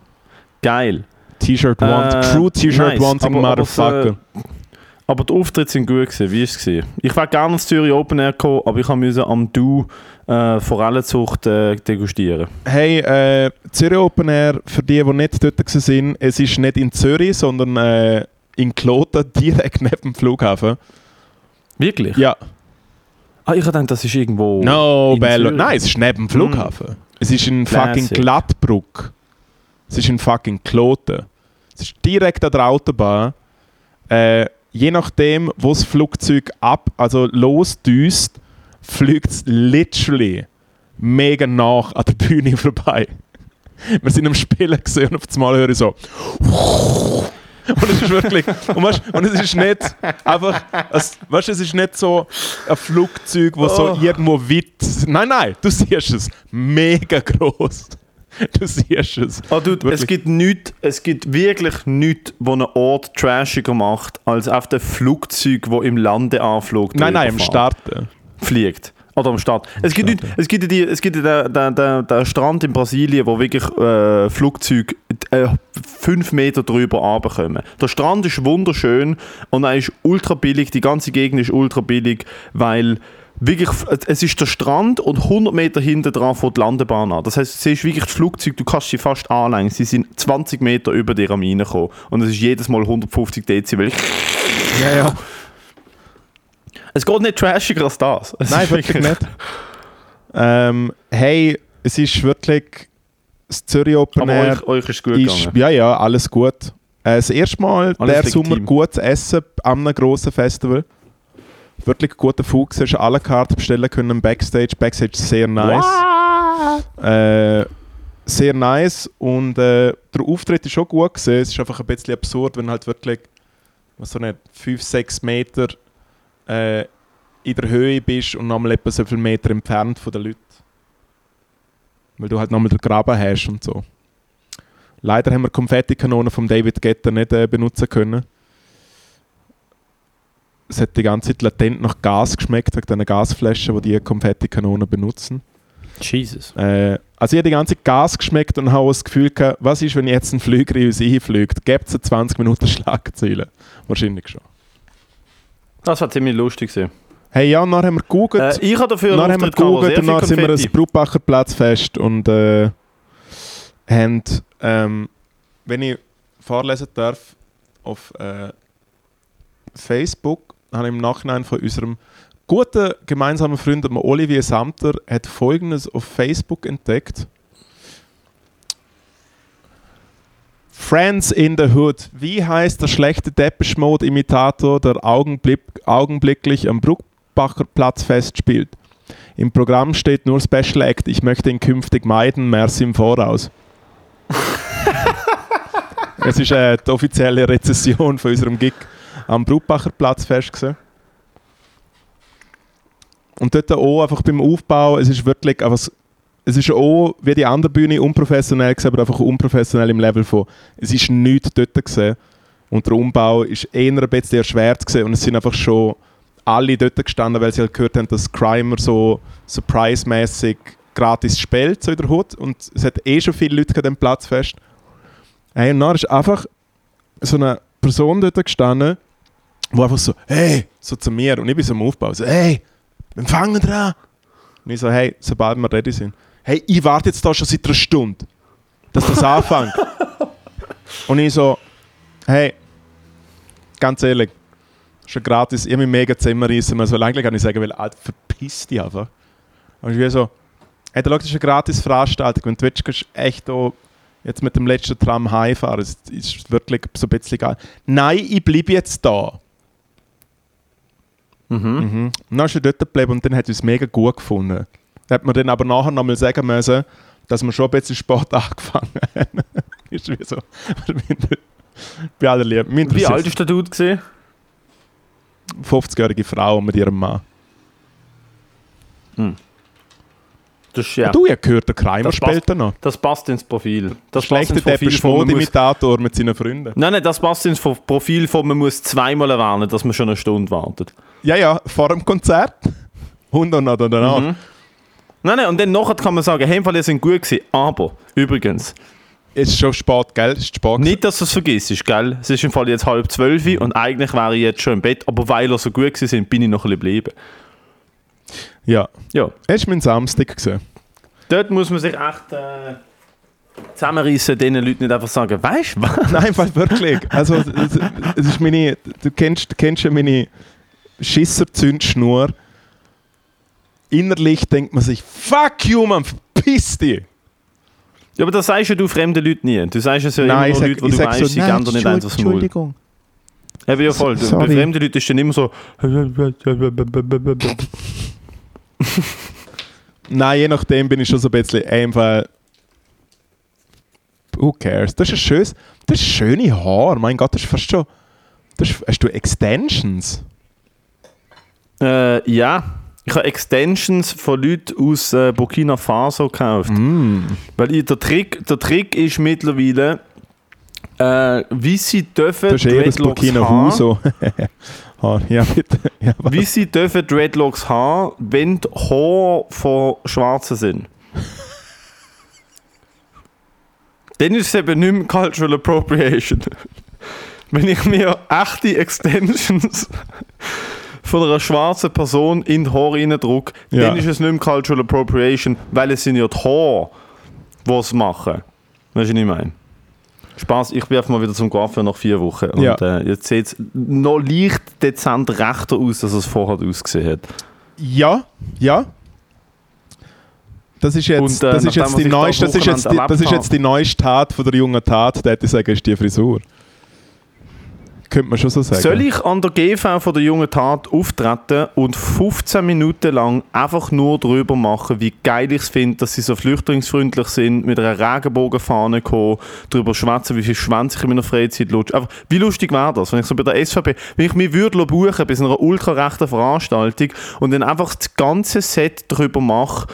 Geil. T-Shirt want, Äh, True T-Shirt nice, wanting aber- aber Motherfucker. Aber die Auftritte sind gut gewesen. Wie war es? gewesen? Ich wäre gerne ins Zürich Open Air gekommen, aber ich musste am Du äh, Forellenzucht äh, degustieren. Hey, äh, Zürich Open Air, für die, die nicht dort waren, es ist nicht in Zürich, sondern äh, in Kloten, direkt neben dem Flughafen. Wirklich? Ja. Ah, ich dachte, das ist irgendwo. No, in Bello. Zürich. Nein, es ist neben dem Flughafen. Es ist in fucking. Glattbruck. Es ist in fucking Kloten. Es ist direkt an der Autobahn. Äh, je nachdem, wo das Flugzeug ab, also losdüst, fliegt es literally mega nach an der Bühne vorbei. Wir sind am Spielen gesehen und auf einmal höre ich so. Und es ist wirklich, und, weißt, und es ist nicht einfach, es, weißt, es ist nicht so ein Flugzeug, wo so Oh. irgendwo weit. Nein, nein, du siehst es mega groß. Du siehst es. Ah, dude, es gibt nichts, es gibt wirklich nichts, wo einen Ort trashiger macht, als auf dem Flugzeug, wo im Landeanflug Nein, nein, am Starten. fliegt. Oder am Start. Es gibt, nicht, es gibt, die, es gibt den, den, den, den Strand in Brasilien, wo wirklich äh, Flugzeuge äh, fünf Meter drüber runterkommen. Der Strand ist wunderschön und er ist ultra billig. Die ganze Gegend ist ultra billig, weil wirklich, es ist der Strand und 100 Meter hinter dran fängt die Landebahn an. Das heißt, du siehst wirklich das Flugzeug, du kannst sie fast anlängen. Sie sind 20 Meter über dir am reinkommen. Und es ist jedes Mal 150 Dezibel. Ja, ja. Es geht nicht trashiger als das. Es Nein, wirklich nicht. Ähm, hey, es ist wirklich das Zürich Open Aber Air. euch, euch ist gut ist, gegangen. ja, ja, alles gut. Äh, das erste Mal Alles der. Sommer gut zu essen an einem grossen Festival. Wirklich guter Fuchs. Hast alle Karten bestellen können Backstage. Backstage sehr nice. Äh, sehr nice. Und äh, der Auftritt ist schon gut gesehen. Es ist einfach ein bisschen absurd, wenn halt wirklich was so nicht 5, 6 Meter äh, in der Höhe bist und nochmal etwa so viele Meter entfernt von den Leuten. Weil du halt nochmal den Graben hast und so. Leider haben wir Konfettikanonen von David Guetta nicht äh, benutzen können. Es hat die ganze Zeit latent nach Gas geschmeckt, wegen diesen Gasflaschen, die die Konfettikanonen benutzen. Jesus. Äh, also ich habe die ganze Zeit Gas geschmeckt und habe auch das Gefühl gehabt, was ist, wenn jetzt ein Flüger in uns einfliegt? Gibt es 20 Minuten Schlagzeilen? Wahrscheinlich schon. Das war ziemlich lustig. gewesen. Hey, ja, und dann haben wir gegoogelt. Äh, ich habe dafür dann haben wir gegoogelt und dann sind wir ins Brubacher Platzfest und äh, haben, ähm, wenn ich vorlesen darf, auf äh, Facebook, habe im Nachhinein von unserem guten gemeinsamen Freund Olivier Samter hat folgendes auf Facebook entdeckt. Friends in the Hood. Wie heißt der schlechte Depeche Mode Imitator, der augenblick, augenblicklich am Bruckbacher Platz festspielt? Im Programm steht nur Special Act. Ich möchte ihn künftig meiden. Merci im Voraus. es ist äh, die offizielle Rezession von unserem Gig am Bruckbacher Platz fest gewesen. Und dort auch einfach beim Aufbau, es ist wirklich einfach, es ist auch wie die andere Bühne unprofessionell gewesen, aber einfach unprofessionell im Level von, es ist nichts dort gewesen. Und der Umbau ist eher ein bisschen erschwert gewesen und es sind einfach schon alle dort gestanden, weil sie halt gehört haben, dass Crimer so surprise-mäßig gratis spielt, so in der Hut. Und es hat eh schon viele Leute an dem Platz fest. Hey, und dann ist einfach so eine Person dort gestanden, wo einfach so, hey, so zu mir. Und ich bin so am Aufbau, so, hey, wir fangen dran. Und ich so, hey, sobald wir ready sind. Hey, ich warte jetzt da schon seit einer Stunde, dass das anfängt. und ich so, hey, ganz ehrlich, schon gratis, ich habe mich mega Zimmer reissen, so lange kann ich sagen, weil, Alter, verpiss dich einfach. Und ich bin so, hey, da ist eine gratis Veranstaltung, wenn du willst, kannst du echt da jetzt mit dem letzten Tram heimfahren. Es ist wirklich so ein bisschen geil. Nein, ich bleibe jetzt da. Mhm. Mhm. Und dann ist er dort geblieben und dann hat er es mega gut gefunden. Da hat man dann aber nachher nochmal sagen müssen, dass wir schon ein bisschen Sport angefangen haben. ist wie so. Bei aller Liebe. Wie alt ist der Dude gesehen? 50-jährige Frau mit ihrem Mann. Das ist ja. Du, habe gehört, der Kreimer Das spielt da noch. Das passt ins Profil. Das passt Schlechte ins Profil Depeche von man Mode muss, Imitator mit seinen Freunden. Nein, nein, das passt ins Pro- Profil von man muss zweimal erwähnen, dass man schon eine Stunde wartet. Ja, ja, vor dem Konzert. Und dann oder danach. Mhm. Nein, nein, und dann nachher kann man sagen, hey, ihr seid gut gewesen. Aber, übrigens, Es ist schon spät, gell? Es ist spät. nicht, dass du es vergisst, gell? Es ist im Fall jetzt halb zwölf und eigentlich wäre ich jetzt schon im Bett, aber weil ihr so gut gewesen sind, bin ich noch ein bisschen geblieben. Ja. Ja, Es war mein Samstag. Gewesen. dort muss man sich echt äh, zusammenreißen, den Leuten nicht einfach sagen, weißt du was? Nein, weil wirklich. Also, es, es ist meine. Du kennst, du kennst ja meine Schisser-Zündschnur. Innerlich denkt man sich, fuck you, man, verpiss dich! Ja, aber das sagst ja du fremden Leuten nie. Du sagst es ja Nein, ich immer nur Leuten, ich du weißt, so, sie geben dir nicht eins aufs Maul. Entschuldigung. Eben ja voll. Bei Sorry. fremden Leuten ist dann immer so. Nein, je nachdem bin ich schon so ein bisschen einfach. Who cares? Das ist ein schönes, das ist schöne Haar. Mein Gott, das ist fast schon. Das ist, hast du Extensions? Äh, ja. Ich habe Extensions von Leuten aus äh, Burkina Faso gekauft. Mm. Weil ich, der, Trick, der Trick ist mittlerweile, äh, wie sie dürfen Das ist eher Dreadlocks Burkina haben, Faso. Haar. ja. Ja, wie sie dürfen Dreadlocks haben, wenn die Haare von Schwarzen sind. Dann ist es eben nicht mehr Cultural Appropriation. Wenn ich mir echte Extensions von einer schwarzen Person in die Haare reindrücke, Ja. dann ist es nicht mehr Cultural Appropriation, weil es sind ja die Haare, die es machen. Weißt du, was ich meine? Spaß, ich bin einfach mal wieder zum Coiffeur nach vier Wochen. Und Ja. äh, jetzt sieht es noch leicht dezent rechter aus, als es vorher ausgesehen hat. Ja, ja. Das ist jetzt, Und, äh, das ist jetzt die da neueste, das ist jetzt die, das ist jetzt die neueste Tat von der jungen Tat, der hätte ich sagen, ist die Frisur. Könnte man schon so sagen. Soll ich an der GV von der jungen Tat auftreten und 15 Minuten lang einfach nur darüber machen, wie geil ich es finde, dass sie so flüchtlingsfreundlich sind, mit einer Regenbogenfahne kommen, darüber schwätzen, wie viel Schwänze ich in meiner Freizeit lutsche. Wie lustig wäre das, wenn ich so bei der SVP, wenn ich mich würde buchen bei so einer ultrarechten Veranstaltung und dann einfach das ganze Set darüber mache,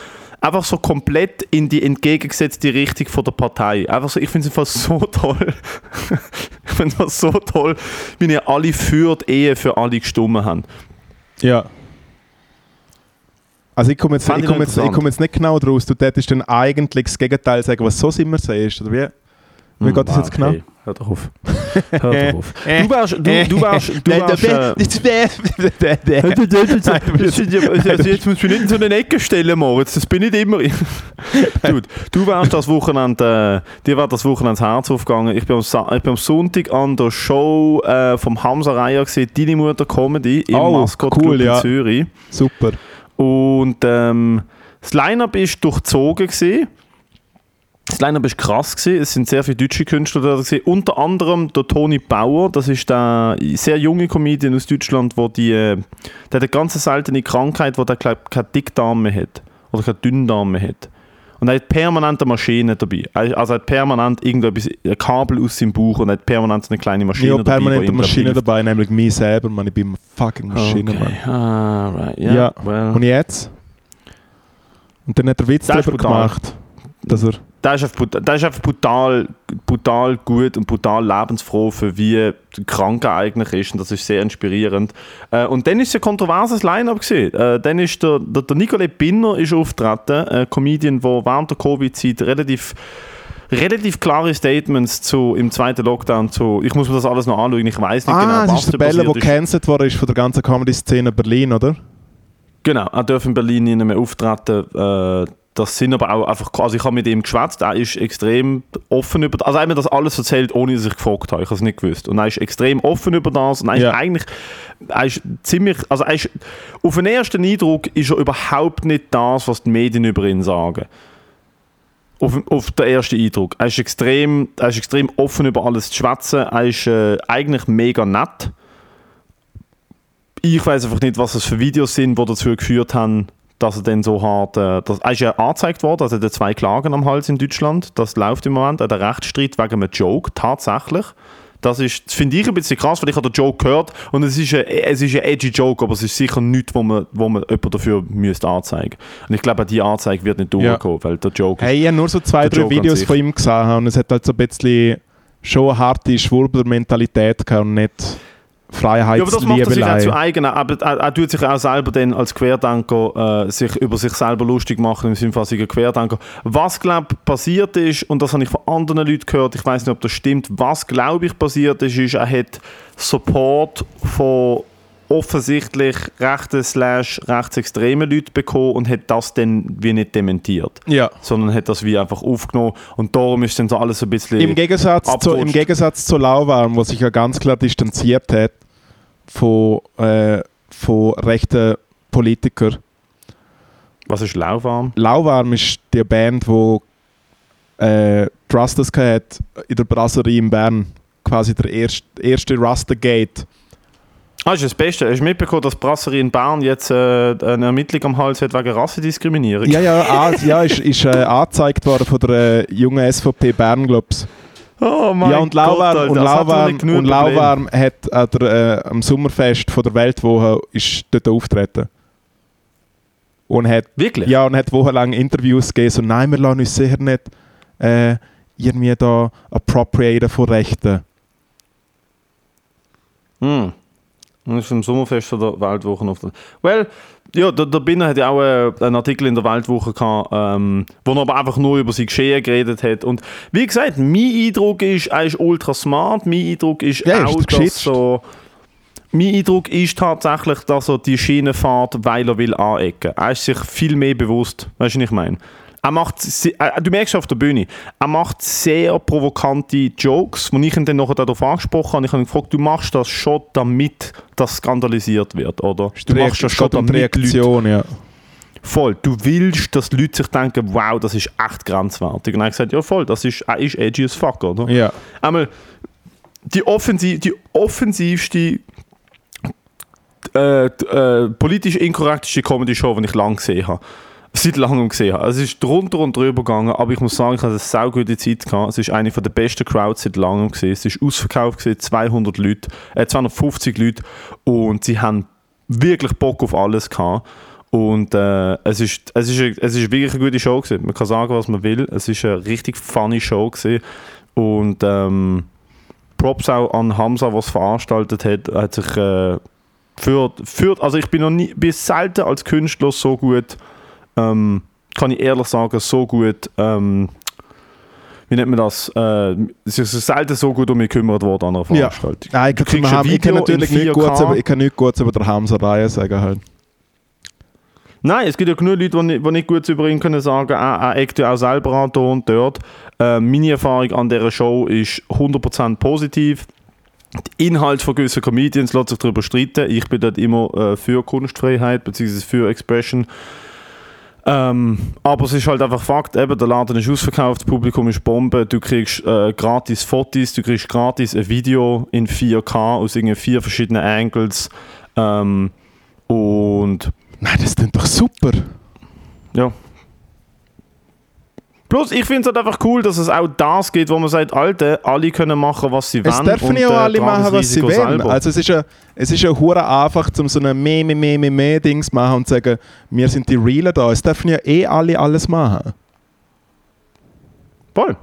einfach so komplett in die entgegengesetzte Richtung von der Partei. Einfach so, ich finde es einfach so toll. ich finde es so toll, wie ihr alle für die Ehe für alle gestimmt habt. Ja. Also ich komme jetzt, ich komme jetzt, ich komme jetzt nicht genau draus. Du tätest dann eigentlich das Gegenteil sagen, was so immer siehst, oder wie? Wie geht das jetzt genau? Okay, Hör doch auf. Hör doch auf. Du wärst, du, du wärst, du äh, der- Das sind ja- also jetzt musst du mich nicht in so eine Ecke stellen, Moritz. Das bin nicht immer ich. Dude, du wärst das Wochenende, äh, dir wäre das Wochenende das Herz aufgegangen. Ich bin am, Sa ich bin am Sonntag an der Show äh, vom Hamza Reier gesehen, Deine Mutter Comedy im Oh, Mascot cool, Club ja. in Zürich. Super. Und ähm, das Line-Up ist durchzogen gewesen. Das Line-Up ist krass gewesen. Es sind sehr viele deutsche Künstler da gewesen. Unter anderem der Toni Bauer. Das ist der sehr junge Comedian aus Deutschland, wo die, äh, der hat eine ganz seltene Krankheit, wo der glaub, keine Dickdarm mehr hat oder keine Dünndarm mehr hat. Und er hat permanent eine Maschine dabei. Also er hat permanent irgendetwas, ein Kabel aus seinem Bauch und er hat permanent eine kleine Ich Maschine habe dabei. permanent die eine ihm Maschine hilft. dabei, nämlich mich selber, man. Ich bin eine fucking Maschine, Mann. Okay. Ah, right. Ja, Ja. well. Und jetzt? Und dann hat er Witz darüber gemacht, dass er... der ist einfach, der ist einfach brutal, brutal gut und brutal lebensfroh, für wie krank er eigentlich ist. Und das ist sehr inspirierend. Äh, und dann ist es ein kontroverses Line-Up. Äh, dann ist der, der, der Nicolai Binner ist auftreten, ein Comedian, der während der Covid-Zeit relativ relativ klare Statements zu, im zweiten Lockdown zu, ich muss mir das alles noch anschauen, ich weiß nicht Ah, genau, was ist der Bella, der gecancelt worden ist von der ganzen Comedy-Szene Berlin, oder? Genau, er darf in Berlin nicht mehr auftreten. Äh, das sind aber auch einfach, also ich habe mit ihm geschwätzt, er ist extrem offen über, also er hat mir das alles erzählt, ohne dass ich gefragt habe, ich habe es nicht gewusst. Und er ist extrem offen über das und er Ja. ist eigentlich, er ist ziemlich, also er ist, auf den ersten Eindruck ist er überhaupt nicht das, was die Medien über ihn sagen. Auf, auf den ersten Eindruck. Er ist extrem, er ist extrem offen über alles zu schwätzen, er ist äh, eigentlich mega nett. Ich weiß einfach nicht, was das für Videos sind, die dazu geführt haben, dass er dann so hart. Äh, das, er ist ja angezeigt worden, also er hat zwei Klagen am Hals in Deutschland. Das läuft im Moment. Er hat einen Rechtsstreit wegen einem Joke, tatsächlich. Das, ist- das finde ich ein bisschen krass, weil ich habe den Joke gehört und es ist ein, es ist ein edgy Joke, aber es ist sicher nichts, wo man, wo man jemanden dafür müsste anzeigen Und ich glaube, die Anzeige wird nicht Ja. durchkommen, weil der Joke Hey, ich habe nur so zwei, drei Joke Videos von ihm gesehen und es hat halt so ein bisschen schon eine harte Schwurbler-Mentalität gehabt und nicht Ja, aber das macht er sich auch zu Freiheitsliebelei. eigen. Aber er, er tut sich auch selber dann als Querdenker äh, sich über sich selber lustig machen, im Sinne von ein Querdenker. Was, glaube ich, passiert ist, und das habe ich von anderen Leuten gehört, ich weiß nicht, ob das stimmt, was, glaube ich, passiert ist, ist, er hat Support von offensichtlich rechten slash rechtsextremen Leuten bekommen und hat das dann wie nicht dementiert. Ja. Sondern hat das wie einfach aufgenommen und darum ist dann so alles ein bisschen... Im Gegensatz, zu, Im. Gegensatz zu Lauwarm, wo sich ja ganz klar distanziert hat von, äh, von rechten Politikern. was ist lauwarm? Lauwarm ist die Band, wo äh, Trustus hat in der Brasserie in Bern. Quasi der erste, erste Rustagate. Ah, ist das Beste. Hast du mitbekommen, dass die Brasserie in Bern jetzt äh, eine Ermittlung am Hals hat wegen Rassendiskriminierung? Ja, ja, ah, ja ist, ist äh, angezeigt worden von der äh, jungen SVP Bern, glaub's. Oh mein Ja, und Lauwarm, Gott, und Lauwarm, und. Lauwarm hat an der, äh, am Sommerfest von der Weltwoche ist dort auftreten. Und hat, Wirklich? ja, und hat wochenlang Interviews gegeben, so nein, wir lassen uns sicher nicht äh, irgendwie da appropriaten von Rechten. Hm. Das ist im Sommerfest von der Weltwoche auf der. Well, ja, der, der Binner hat ja auch äh, einen Artikel in der Weltwoche gehabt, ähm, wo er aber einfach nur über sein Geschehen geredet hat. Und wie gesagt, mein Eindruck ist, er ist ultra smart. Mein Eindruck ist Ja, ist auch, der dass so. Mein Eindruck ist tatsächlich, dass er die Schiene fährt, weil er will anecken. Er ist sich viel mehr bewusst. Weißt du, was ich meine? Er macht, äh, du merkst auf der Bühne, er macht sehr provokante Jokes, wo ich ihn dann nachher darauf angesprochen habe. Ich habe ihn gefragt, du machst das schon, damit das skandalisiert wird, oder? Du machst das schon, die damit Leute Reaktion, ja. Voll. Du willst, dass die Leute sich denken, wow, das ist echt grenzwertig. Und er hat gesagt, ja voll, das ist, er ist edgy as fuck, oder? ja. Einmal, die, offensiv, die offensivste, äh, äh, politisch inkorrekteste Comedy-Show, die ich lange gesehen habe. Seit langem gesehen habe. Also es ist drunter und drüber gegangen, aber ich muss sagen, ich hatte eine sau gute Zeit gehabt. Es ist eine der besten Crowds seit langem gesehen. Es ist ausverkauft gesehen, 200 Leute, äh, 250 Leute und sie haben wirklich Bock auf alles gehabt. Und äh, es, ist, es, ist, es ist wirklich eine gute Show gewesen. Man kann sagen, was man will. Es ist eine richtig funny Show gewesen. Und ähm, Props auch an Hamza, was veranstaltet hat, hat sich äh, für, für, also ich bin noch nie, bin selten als Künstler so gut, ähm, kann ich ehrlich sagen, so gut, ähm, wie nennt man das, äh, es ist selten so gut um mich gekümmert worden an einer Ja. Veranstaltung. Nein, Du ich, kann, ein ich kann natürlich nicht 4K. gut, über, ich kann nicht gut über der Hamza-Reihe sagen. Halt. Nein, es gibt ja genug Leute, die nicht, die nicht gut über ihn können sagen, er, er eckt ja auch selber an da und dort. Äh, meine Erfahrung an dieser Show ist 100% positiv. Der Inhalt von gewissen Comedians lässt sich darüber streiten. Ich bin dort immer äh, für Kunstfreiheit bzw. für Expression. Ähm, aber es ist halt einfach Fakt, eben, der Laden ist ausverkauft, das Publikum ist Bombe, du kriegst äh, gratis Fotos, du kriegst gratis ein Video in 4K aus irgendwie vier verschiedenen Angles. Ähm, und Nein, das klingt doch super. ja. Plus, ich finde es halt einfach cool, dass es auch das gibt, wo man sagt, Alter, alle können machen, was sie wollen. Es dürfen und, ja auch äh, alle machen, was sie wollen. Also es ist ja, es ist ja hure einfach, um so ein mehr, mehr, mehr, mehr, mehr Dings zu machen und zu sagen, wir sind die Realen da. Es dürfen ja eh alle alles machen. Voll.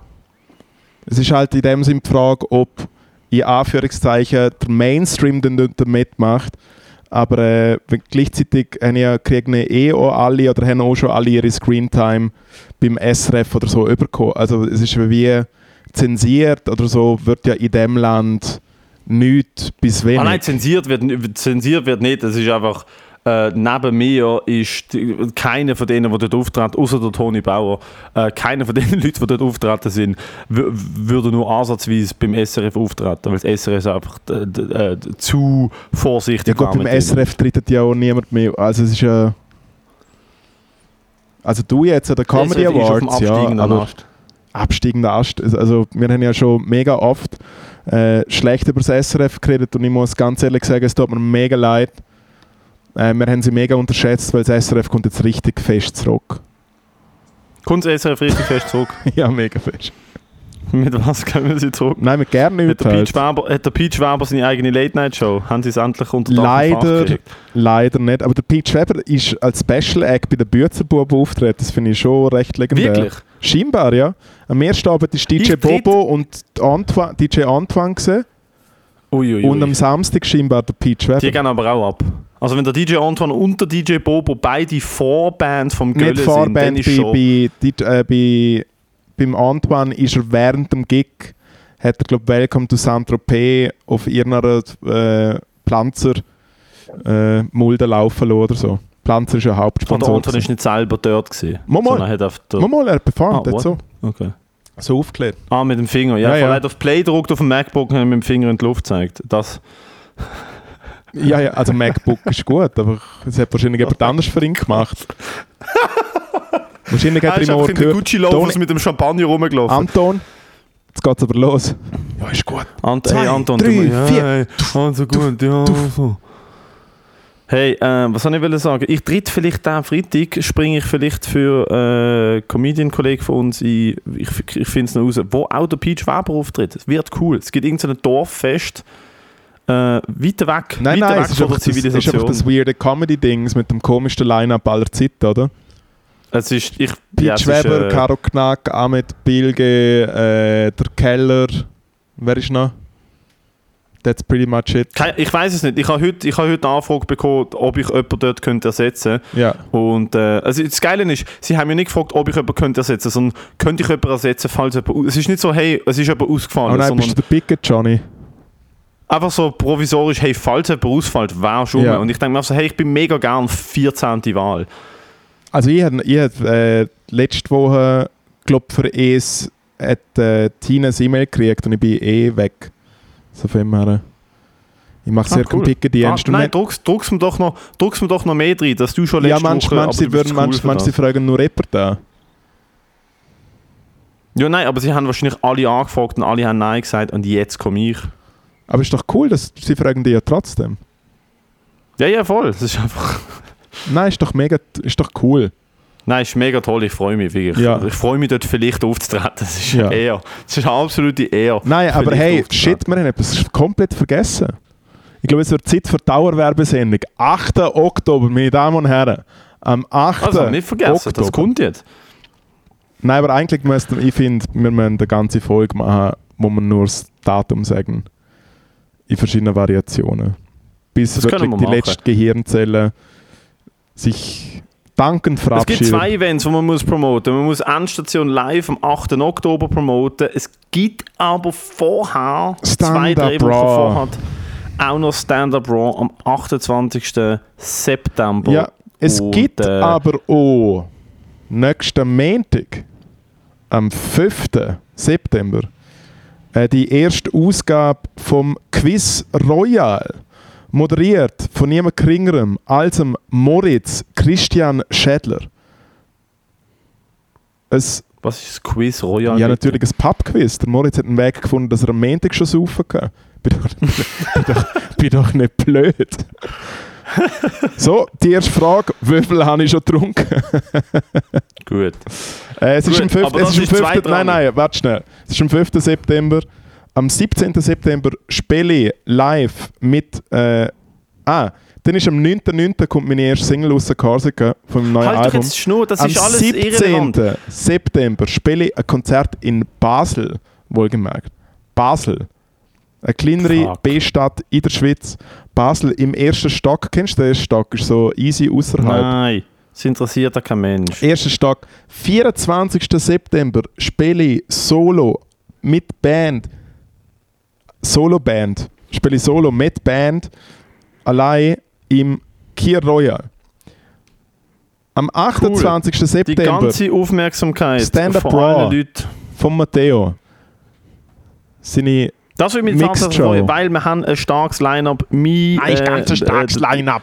Es ist halt in dem Sinne die Frage, ob in Anführungszeichen der Mainstream dann dort mitmacht. Aber äh, gleichzeitig haben ja, kriegen eh auch alle oder haben auch schon alle ihre Screentime beim SRF oder so bekommen. Also es ist wie zensiert oder so, wird ja in dem Land nichts bis wenig. Ah nein, zensiert wird, zensiert wird nicht. Es ist einfach, äh, neben mir ist keiner von denen, die dort auftreten, außer der Toni Bauer, äh, keiner von den Leuten, die dort auftreten sind, würde nur ansatzweise beim SRF auftreten, weil das SRF einfach äh, zu vorsichtig Ja gut, beim. SRF tritt ja auch niemand mehr. Also es ist ja... Also du jetzt an den Comedy SRF ist auf dem Awards, ja, Ast. absteigender Ast. Also wir haben ja schon mega oft äh, schlecht über das SRF geredet und ich muss ganz ehrlich sagen, es tut mir mega leid. Äh, wir haben sie mega unterschätzt, weil das SRF kommt jetzt richtig fest zurück. Kommt das SRF richtig fest zurück? ja, mega fest. mit was kommen sie zurück? Nein, wir gerne Hat nicht. der, Halt. Peach Weber, hat der Peach Weber seine eigene Late-Night-Show? Haben sie es endlich unter Dach Leider, leider nicht. Aber der Peach Weber ist als Special Act bei den Büzerbuben auftreten. Das finde ich schon recht legendär. Wirklich? Scheinbar, ja. Am ersten Abend ist DJ Ich Bobo und Antoine, DJ Antoine gewesen. Uiuiui. und am Samstag scheinbar der Peach Weber. Die gehen aber auch ab. Also wenn der DJ Antoine und der DJ Bobo beide Vorband vom Gölle nicht sind, dann ist bei, schon... bei, äh, bei, beim Antoine ist er während dem Gig hat er glaube Welcome to Saint-Tropez auf irgendeiner äh, Pflanzer äh, Mulde laufen lassen oder so. Pflanzer ist ja Hauptsponsor. Antoine ist nicht selber dort gewesen. Mal, mal. der... Mal, er performt Ah, so. Okay. So aufgeklärt. Ah, mit dem Finger. Ja, Ja, ja, auf Play gedruckt auf dem MacBook und mit dem Finger in die Luft gezeigt. Das... Ja, ja, also MacBook ist gut, aber es hat wahrscheinlich jemand anders für ihn gemacht. wahrscheinlich hat Er er ist im Ohr einfach in den gehört, Gucci-Loafers Toni- mit dem Champagner rumgelaufen. Anton, jetzt geht's aber los. Ja, ist gut. Ant Zwei, hey, Anton, drei, du, ja, vier. Hey, also gut, ja. so. Hey, äh, was soll ich sagen? Ich tritt vielleicht am Freitag, springe ich vielleicht für äh, Comedian-Kollegen von uns in, ich, ich finde es noch raus, wo auch der Peach Weber auftritt. Es wird cool. Es gibt irgendein Dorffest, äh, weiter weg, Nein, weiter nein, weg es ist von der das, es ist einfach Zivilisation. das weirde Comedy-Dings mit dem komischsten Line-Up aller Zeiten, oder? es ist, ich, Peach ja, es ist, äh, Caro Knack, Ahmed Bilge, äh, der Keller, wer ist noch? That's pretty much it. kein, ich weiß es nicht. Ich habe heute, ich habe heute eine Anfrage bekommen, ob ich jemanden dort könnte ersetzen könnte. Ja. Und äh, also das Geile ist, sie haben mich nicht gefragt, ob ich jemanden könnte ersetzen könnte, sondern könnte ich jemanden ersetzen, falls jemand... Es ist nicht so, hey, es ist jemand ausgefallen, Oh nein, sondern bist du der Picket, Johnny? Einfach so provisorisch, hey, falls jemand ausfällt, wer schon. Ja. Und ich denke mir so, hey, ich bin mega gern 14. Wahl. Also ich habe ich hab, äh, letzte Woche, glaube für es hat äh, Tina ein E-Mail gekriegt und ich bin eh weg. So von dem her. Ich mache sehr Ah, cool. Pickendienst. Ah, nein, druck's, druck's, mir doch noch, druck's mir doch noch mehr drin, dass du schon ja, letzte manchmal, Woche... manchmal, sie, aber du bist würden, cool manchmal, manchmal sie das. fragen nur jemanden an. Ja, nein, aber sie haben wahrscheinlich alle angefragt und alle haben Nein gesagt und jetzt komme ich. Aber ist doch cool, dass sie fragen dich ja trotzdem. Ja, ja, voll. Das ist einfach... Nein, ist doch mega, ist doch cool. Nein, ist mega toll, ich freue mich wirklich. Ja. Ich freue mich dort vielleicht aufzutreten. Das ist Ja. eine Ehre. Das ist eine absolute Ehre. Nein, aber hey, shit, wir haben etwas komplett vergessen. Ich glaube, es wird Zeit für die Dauerwerbesendung. 8. Oktober, meine Damen und Herren. Am 8. Also, nicht vergessen, das Oktober. kommt jetzt. Nein, aber eigentlich müssten, ich finde, wir müssen eine ganze Folge machen, wo wir nur das Datum sagen. In verschiedenen Variationen. Bis Das wirklich wir die machen. letzte Gehirnzelle sich dankend Es gibt verabschiedet. zwei Events, die man muss promoten Man muss Endstation live am 8. Oktober promoten. Es gibt aber vorher, zwei, drei Wochen vorher, auch noch Stand-Up Raw am 28. September. Ja, es Und, gibt äh, aber auch nächsten Montag, am 5. September, äh, die erste Ausgabe vom Quiz Royal. Moderiert von niemand geringerem als dem Moritz Christian Schädler. Es, Was ist das Quiz Royal? ja, natürlich ein Pub-Quiz. Der Moritz hat einen Weg gefunden, dass er am Montag schon saufen kann. Bin doch, bin doch, bin doch nicht blöd. So, die erste Frage. Wie viel habe ich schon getrunken? Gut. Äh, es ist Gut, am 5. aber Es ist am ist 5. zweitrangig. Nein, nein, warte schnell. Es ist am 5. September. Am 17. September spiele ich live mit äh, Ah, dann ist am 9.9. kommt meine erste Single aus der Korsika vom neuen Halt doch Album. jetzt die Schnur, das Am ist alles 17. irrelevant. September spiele ich ein Konzert in Basel, wohlgemerkt. Basel. Eine kleinere. B-Stadt in der Schweiz. Basel im ersten Stock. Kennst du den ersten Stock? Ist so easy außerhalb. Nein, das interessiert ja kein Mensch. Erster Stock. 24. September spiele ich Solo mit Band. Solo-Band. Spiele ich Solo mit Band. Allein im Kier Royal. Am 28. Die September ganze Aufmerksamkeit Raw. allen Leuten. von Matteo. Seine Das würde mich Mixed tatsächlich Show. freuen, weil wir haben ein starkes Line-Up. Mein, äh, Line-Up.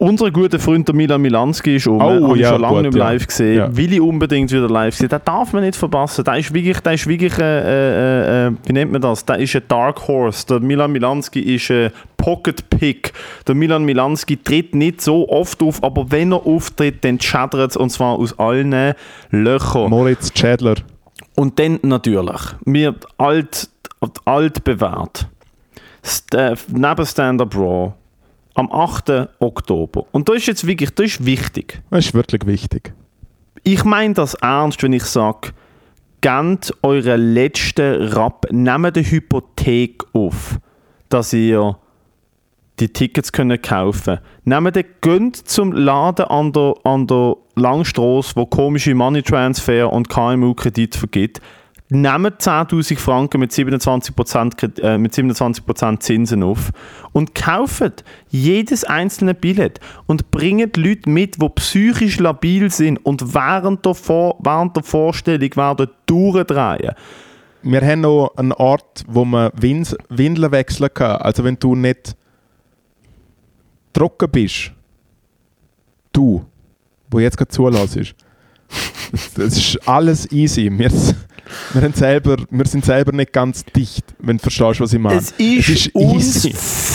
Unser guter Freund der Milan Milanski ist um. Oh, ja, schon lange gut, nicht mehr ja. live gesehen. Ja. Will ich unbedingt wieder live sehen. Den darf man nicht verpassen. Der ist wirklich, der ist wirklich äh, äh, äh, wie nennt man das? Der ist ein Dark Horse. Der Milan Milanski ist ein Pocket Pick. Der Milan Milanski tritt nicht so oft auf, aber wenn er auftritt, dann schädert es und zwar aus allen Löchern. Moritz Schädler. Und dann natürlich, wir alt, alt bewährt. St äh, neben Stand-Up Raw am 8. Oktober. Und das ist jetzt wirklich, das ist wichtig. Das ist wirklich wichtig. Ich meine das ernst, wenn ich sage, gebt euren letzten Rapp, nehmt eine Hypothek auf, dass ihr die Tickets können kaufen Nehmt den, geht zum Laden an der, an der Langstrasse, wo komische Money Transfer und KMU-Kredit vergibt. Nehmt 10.000 Franken mit 27%, Kred- äh, mit 27% Zinsen auf und kauft jedes einzelne Billett und bringt Leute mit, die psychisch labil sind und während der, Vor während der Vorstellung werden durchdrehen. Wir haben noch einen Ort, wo man Wins Windeln wechseln kann. Also wenn du nicht trocken bist, du, wo jetzt gerade zulässt, das ist alles easy. Wir, wir, haben selber, wir sind selber nicht ganz dicht, wenn du verstehst, was ich meine. Es ist, uns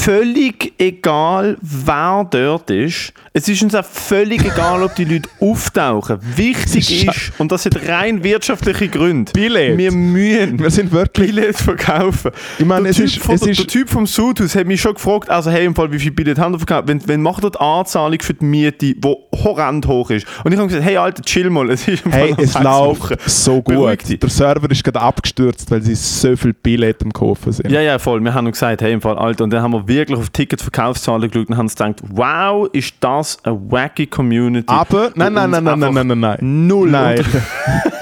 völlig egal, wer dort ist. Es ist uns auch völlig egal, ob die Leute auftauchen. Wichtig ist ist, und das hat rein wirtschaftliche Gründe, Billett. wir müssen Wir sind wirklich. Billett verkaufen. Ich meine, der, es typ ist- von, es der, ist- der Typ vom Sudhaus hat mich schon gefragt, also hey, im Fall, wie viel Billett haben wir verkauft? Wenn, wenn macht er die Anzahlung für die Miete, die horrend hoch ist? Und ich habe gesagt, hey Alter, chill mal, es ist im Fall Hey, es läuft so gut. Der Server ist gerade abgestürzt, weil sie so viel Billett am Kaufen sind. Ja, ja, voll. Wir haben gesagt, hey, im Fall, Alter, und dann haben wir wirklich auf Ticketverkaufszahlen geschaut und haben uns gedacht, wow, ist das eine wacky Community. Aber, nein, nein, nein, nein, nein, nein, nein, nein. Null. Nein.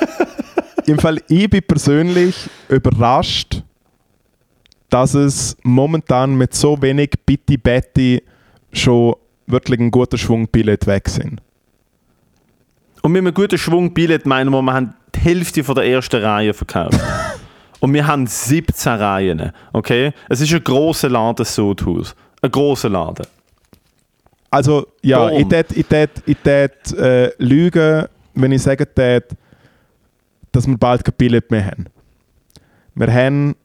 Im Fall, ich bin persönlich überrascht, dass es momentan mit so wenig Bitti Betty schon wirklich ein guter Schwung Billett weg sind. Und mit einem guten Schwung Billett meinen wir, wir haben die Hälfte von der ersten Reihe verkauft. und wir haben 17 Reihen, okay? Es ist ein grosser Laden, Sudhaus. Ein grosser Laden. Also, ja, Darum. ich tät, ich tät, ich tät, äh, lügen, wenn ich sagen tät, dass wir bald kein Billett mehr haben. Wir haben.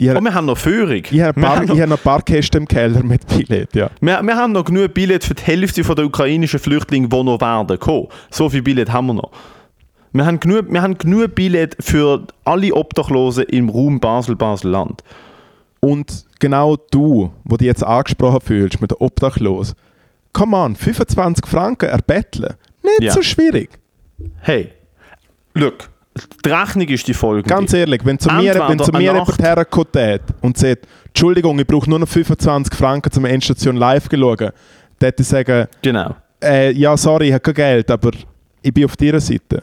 Ich Und habe wir haben noch Führung. ich hab ein wir, paar, haben noch, ein paar Kästen im Keller mit Billett, ja. wir, wir haben noch genug Billett für die Hälfte der ukrainischen Flüchtlinge, die noch werden kommen. So viel Billett haben wir noch. Wir haben genug, wir haben genug Billett für alle Obdachlosen im Raum Basel-Basel-Land. Und genau du, wo dich jetzt angesprochen fühlst mit der Obdachlos, come on, 25 Franken erbetteln. Nicht Ja. so schwierig. Hey, look, die Rechnung ist die folgende. Ganz ehrlich, wenn zu mir, Entweder wenn zu mir jemand herkommt und sagt, Entschuldigung, ich brauche nur noch 25 Franken zum Endstation live schauen, dann hätte ich sagen, Genau. äh, ja, sorry, ich habe kein Geld, aber ich bin auf deiner Seite.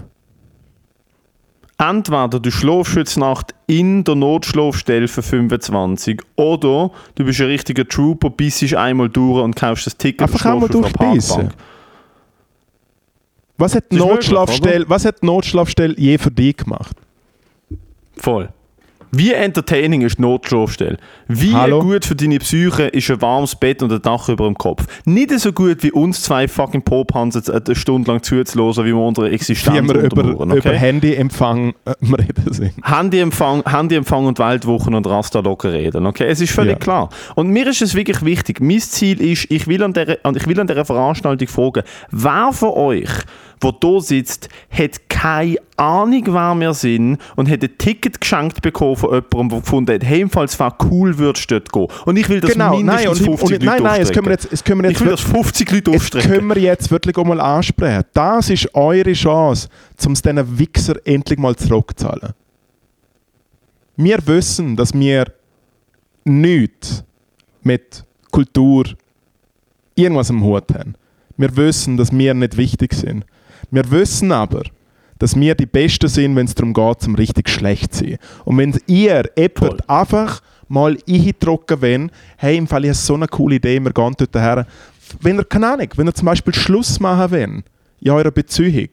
Entweder du schläfst jetzt Nacht in der Notschlafstelle für 25 oder du bist ein richtiger Trooper, bist einmal durch und kaufst das Ticket Einfach einmal durchbeissen. Parkbank. Was hat Notschlafstelle, was hat Notschlafstelle je für dich gemacht? Voll. Wie entertaining ist Notschlafstelle? Wie Hallo? gut für deine Psyche ist ein warmes Bett und ein Dach über dem Kopf? Nicht so gut wie uns zwei fucking Pophansen jetzt eine Stunde lang zuzuhören, wie wir unsere Existenz Wie wir über, untermauern, über okay? Handyempfang äh, reden sind. Handyempfang, Handyempfang und Weltwochen und Rasta locker reden. Okay? Es ist völlig Ja. klar. Und mir ist es wirklich wichtig. Mein Ziel ist, ich will an dieser, ich will an dieser Veranstaltung fragen, wer von euch, der hier sitzt, hat keine Ahnung, wer wir sind und hat ein Ticket geschenkt bekommen von jemandem, der gefunden hat, hey, falls es cool würdest du dort gehen. Und ich will das Genau, nein, mindestens und, 50 und, Leute nein, nein, das können wir jetzt, das können wir jetzt ich will, dass 50 Leute Jetzt aufstrecken. können wir jetzt wirklich auch mal ansprechen. Das ist eure Chance, um es diesen Wichser endlich mal zurückzuzahlen. Wir wissen, dass wir nichts mit Kultur irgendwas am Hut haben. Wir wissen, dass wir nicht wichtig sind. Wir wissen aber, dass wir die Besten sind, wenn es darum geht, zum richtig schlecht zu sein. Und wenn ihr jemand einfach mal eindrucken wollt, hey, im Fall, ich habe so eine coole Idee, wir gehen dort her. Wenn ihr, keine Ahnung, wenn ihr zum Beispiel Schluss machen wollt, in eurer Beziehung,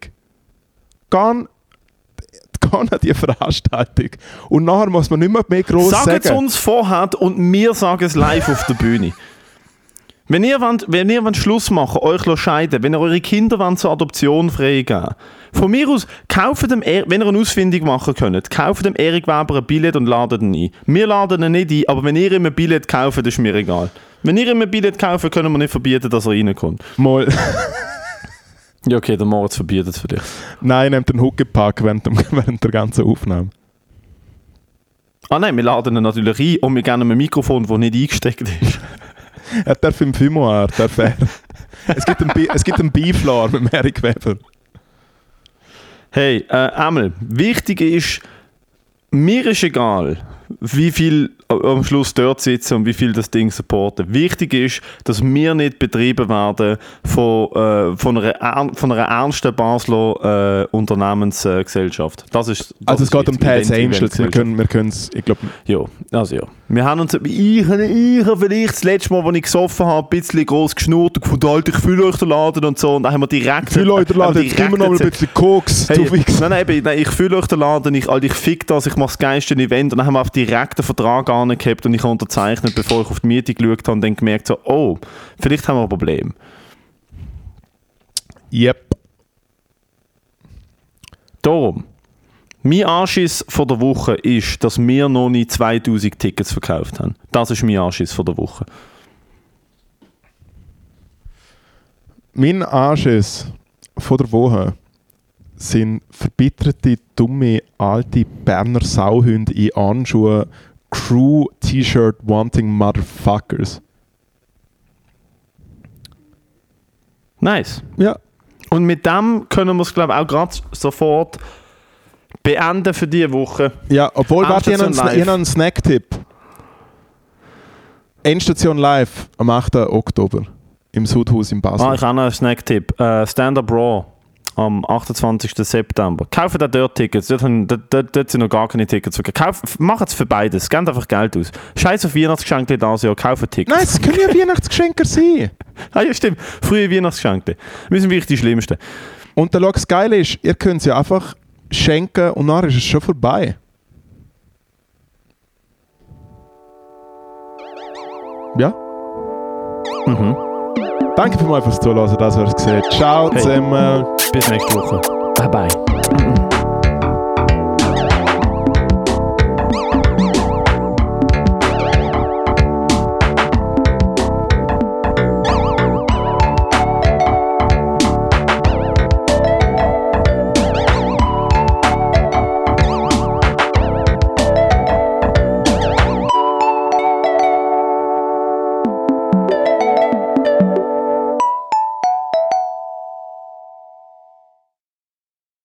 gehen, an die Veranstaltung. Und nachher muss man nicht mehr, mehr gross Sagt es sagen. uns vorher und wir sagen es live auf der Bühne. Wenn ihr, wollt, wenn ihr wollt Schluss machen euch scheiden, wenn ihr eure Kinder wollt zur Adoption freigeben von mir aus, kauft dem, Er- wenn ihr eine Ausfindung machen könnt, kauft dem Erik Weber ein Billett und ladet ihn ein. Wir laden ihn nicht ein, aber wenn ihr ihm ein Billett kauft, ist mir egal. Wenn ihr ihm ein Billett kauft, können wir nicht verbieten, dass er reinkommt. Mal, Ja, okay, der Moritz verbietet es für dich. nein, nehmt den Huckepack während, dem, während der ganzen Aufnahme. Ah nein, wir laden ihn natürlich ein und wir geben ihm ein Mikrofon, das nicht eingesteckt ist. Er darf im Fumoir, darf er. es gibt einen, Bi- es gibt einen Beeflar mit Erik Weber. Hey, äh, Emel, wichtig ist, mir ist egal, wie viel am Schluss dort sitzen und wie viel das Ding supporten. Wichtig ist, dass wir nicht betrieben werden von, äh, von, einer, von einer ernsten Basler äh, Unternehmensgesellschaft. Das ist, das Also es ist geht um. Hells Angels. Wir Eventgesellschaft. können, wir können es, ich glaube, Ja, also ja. Wir haben uns, ich, ich habe vielleicht das letzte Mal, als ich gesoffen habe, ein bisschen groß geschnurrt und gefunden, Alter, ich fühle euch den Laden und so. Und dann haben wir direkt... viele Leute haben wir laden jetzt immer noch ein bisschen Koks, Hey, nein, nein, eben, nein, ich fühle euch den Laden, ich, Alter, ich fick das, ich mache das geilste Event und dann haben wir auf direkt einen Vertrag angehabt und ich habe unterzeichnet, bevor ich auf die Miete geschaut habe und dann gemerkt so, oh, vielleicht haben wir ein Problem. Yep. Darum, mein Anschiss von der Woche ist, dass wir noch nicht 2000 Tickets verkauft haben. Das ist mein Anschiss von der Woche. Mein Anschiss von der Woche sind verbitterte, dumme, alte Berner Sauhunde in Anschuhe Crew T-Shirt Wanting Motherfuckers. Nice. Ja. Und mit dem können wir es, glaube ich, auch gerade sofort beenden für diese Woche. Ja, obwohl, warte, ich habe Endstation einen, Snack-Tipp. Endstation Live am 8. Oktober im Sudhaus in Basel. Ah, ich habe noch einen Snack-Tipp. Äh, Stand-Up Raw am 28. September. Kaufen da dort Tickets. Dort, dort, dort, sind noch gar keine Tickets. Macht es für beides. Gebt einfach Geld aus. Scheiß auf Weihnachtsgeschenke dieses Jahr. Kaufen Tickets. Nein, es können ja Weihnachtsgeschenke sein. Ah, ja, stimmt. Frühe Weihnachtsgeschenke. Wir sind wirklich die Schlimmsten. Und der das Geile ist, ihr könnt es ja einfach schenken und dann ist es schon vorbei. Ja? Mhm. Danke vielmals fürs Zuhören, das war es gesehen. Ciao Hey. zusammen. Bis nächste Woche. Bye bye.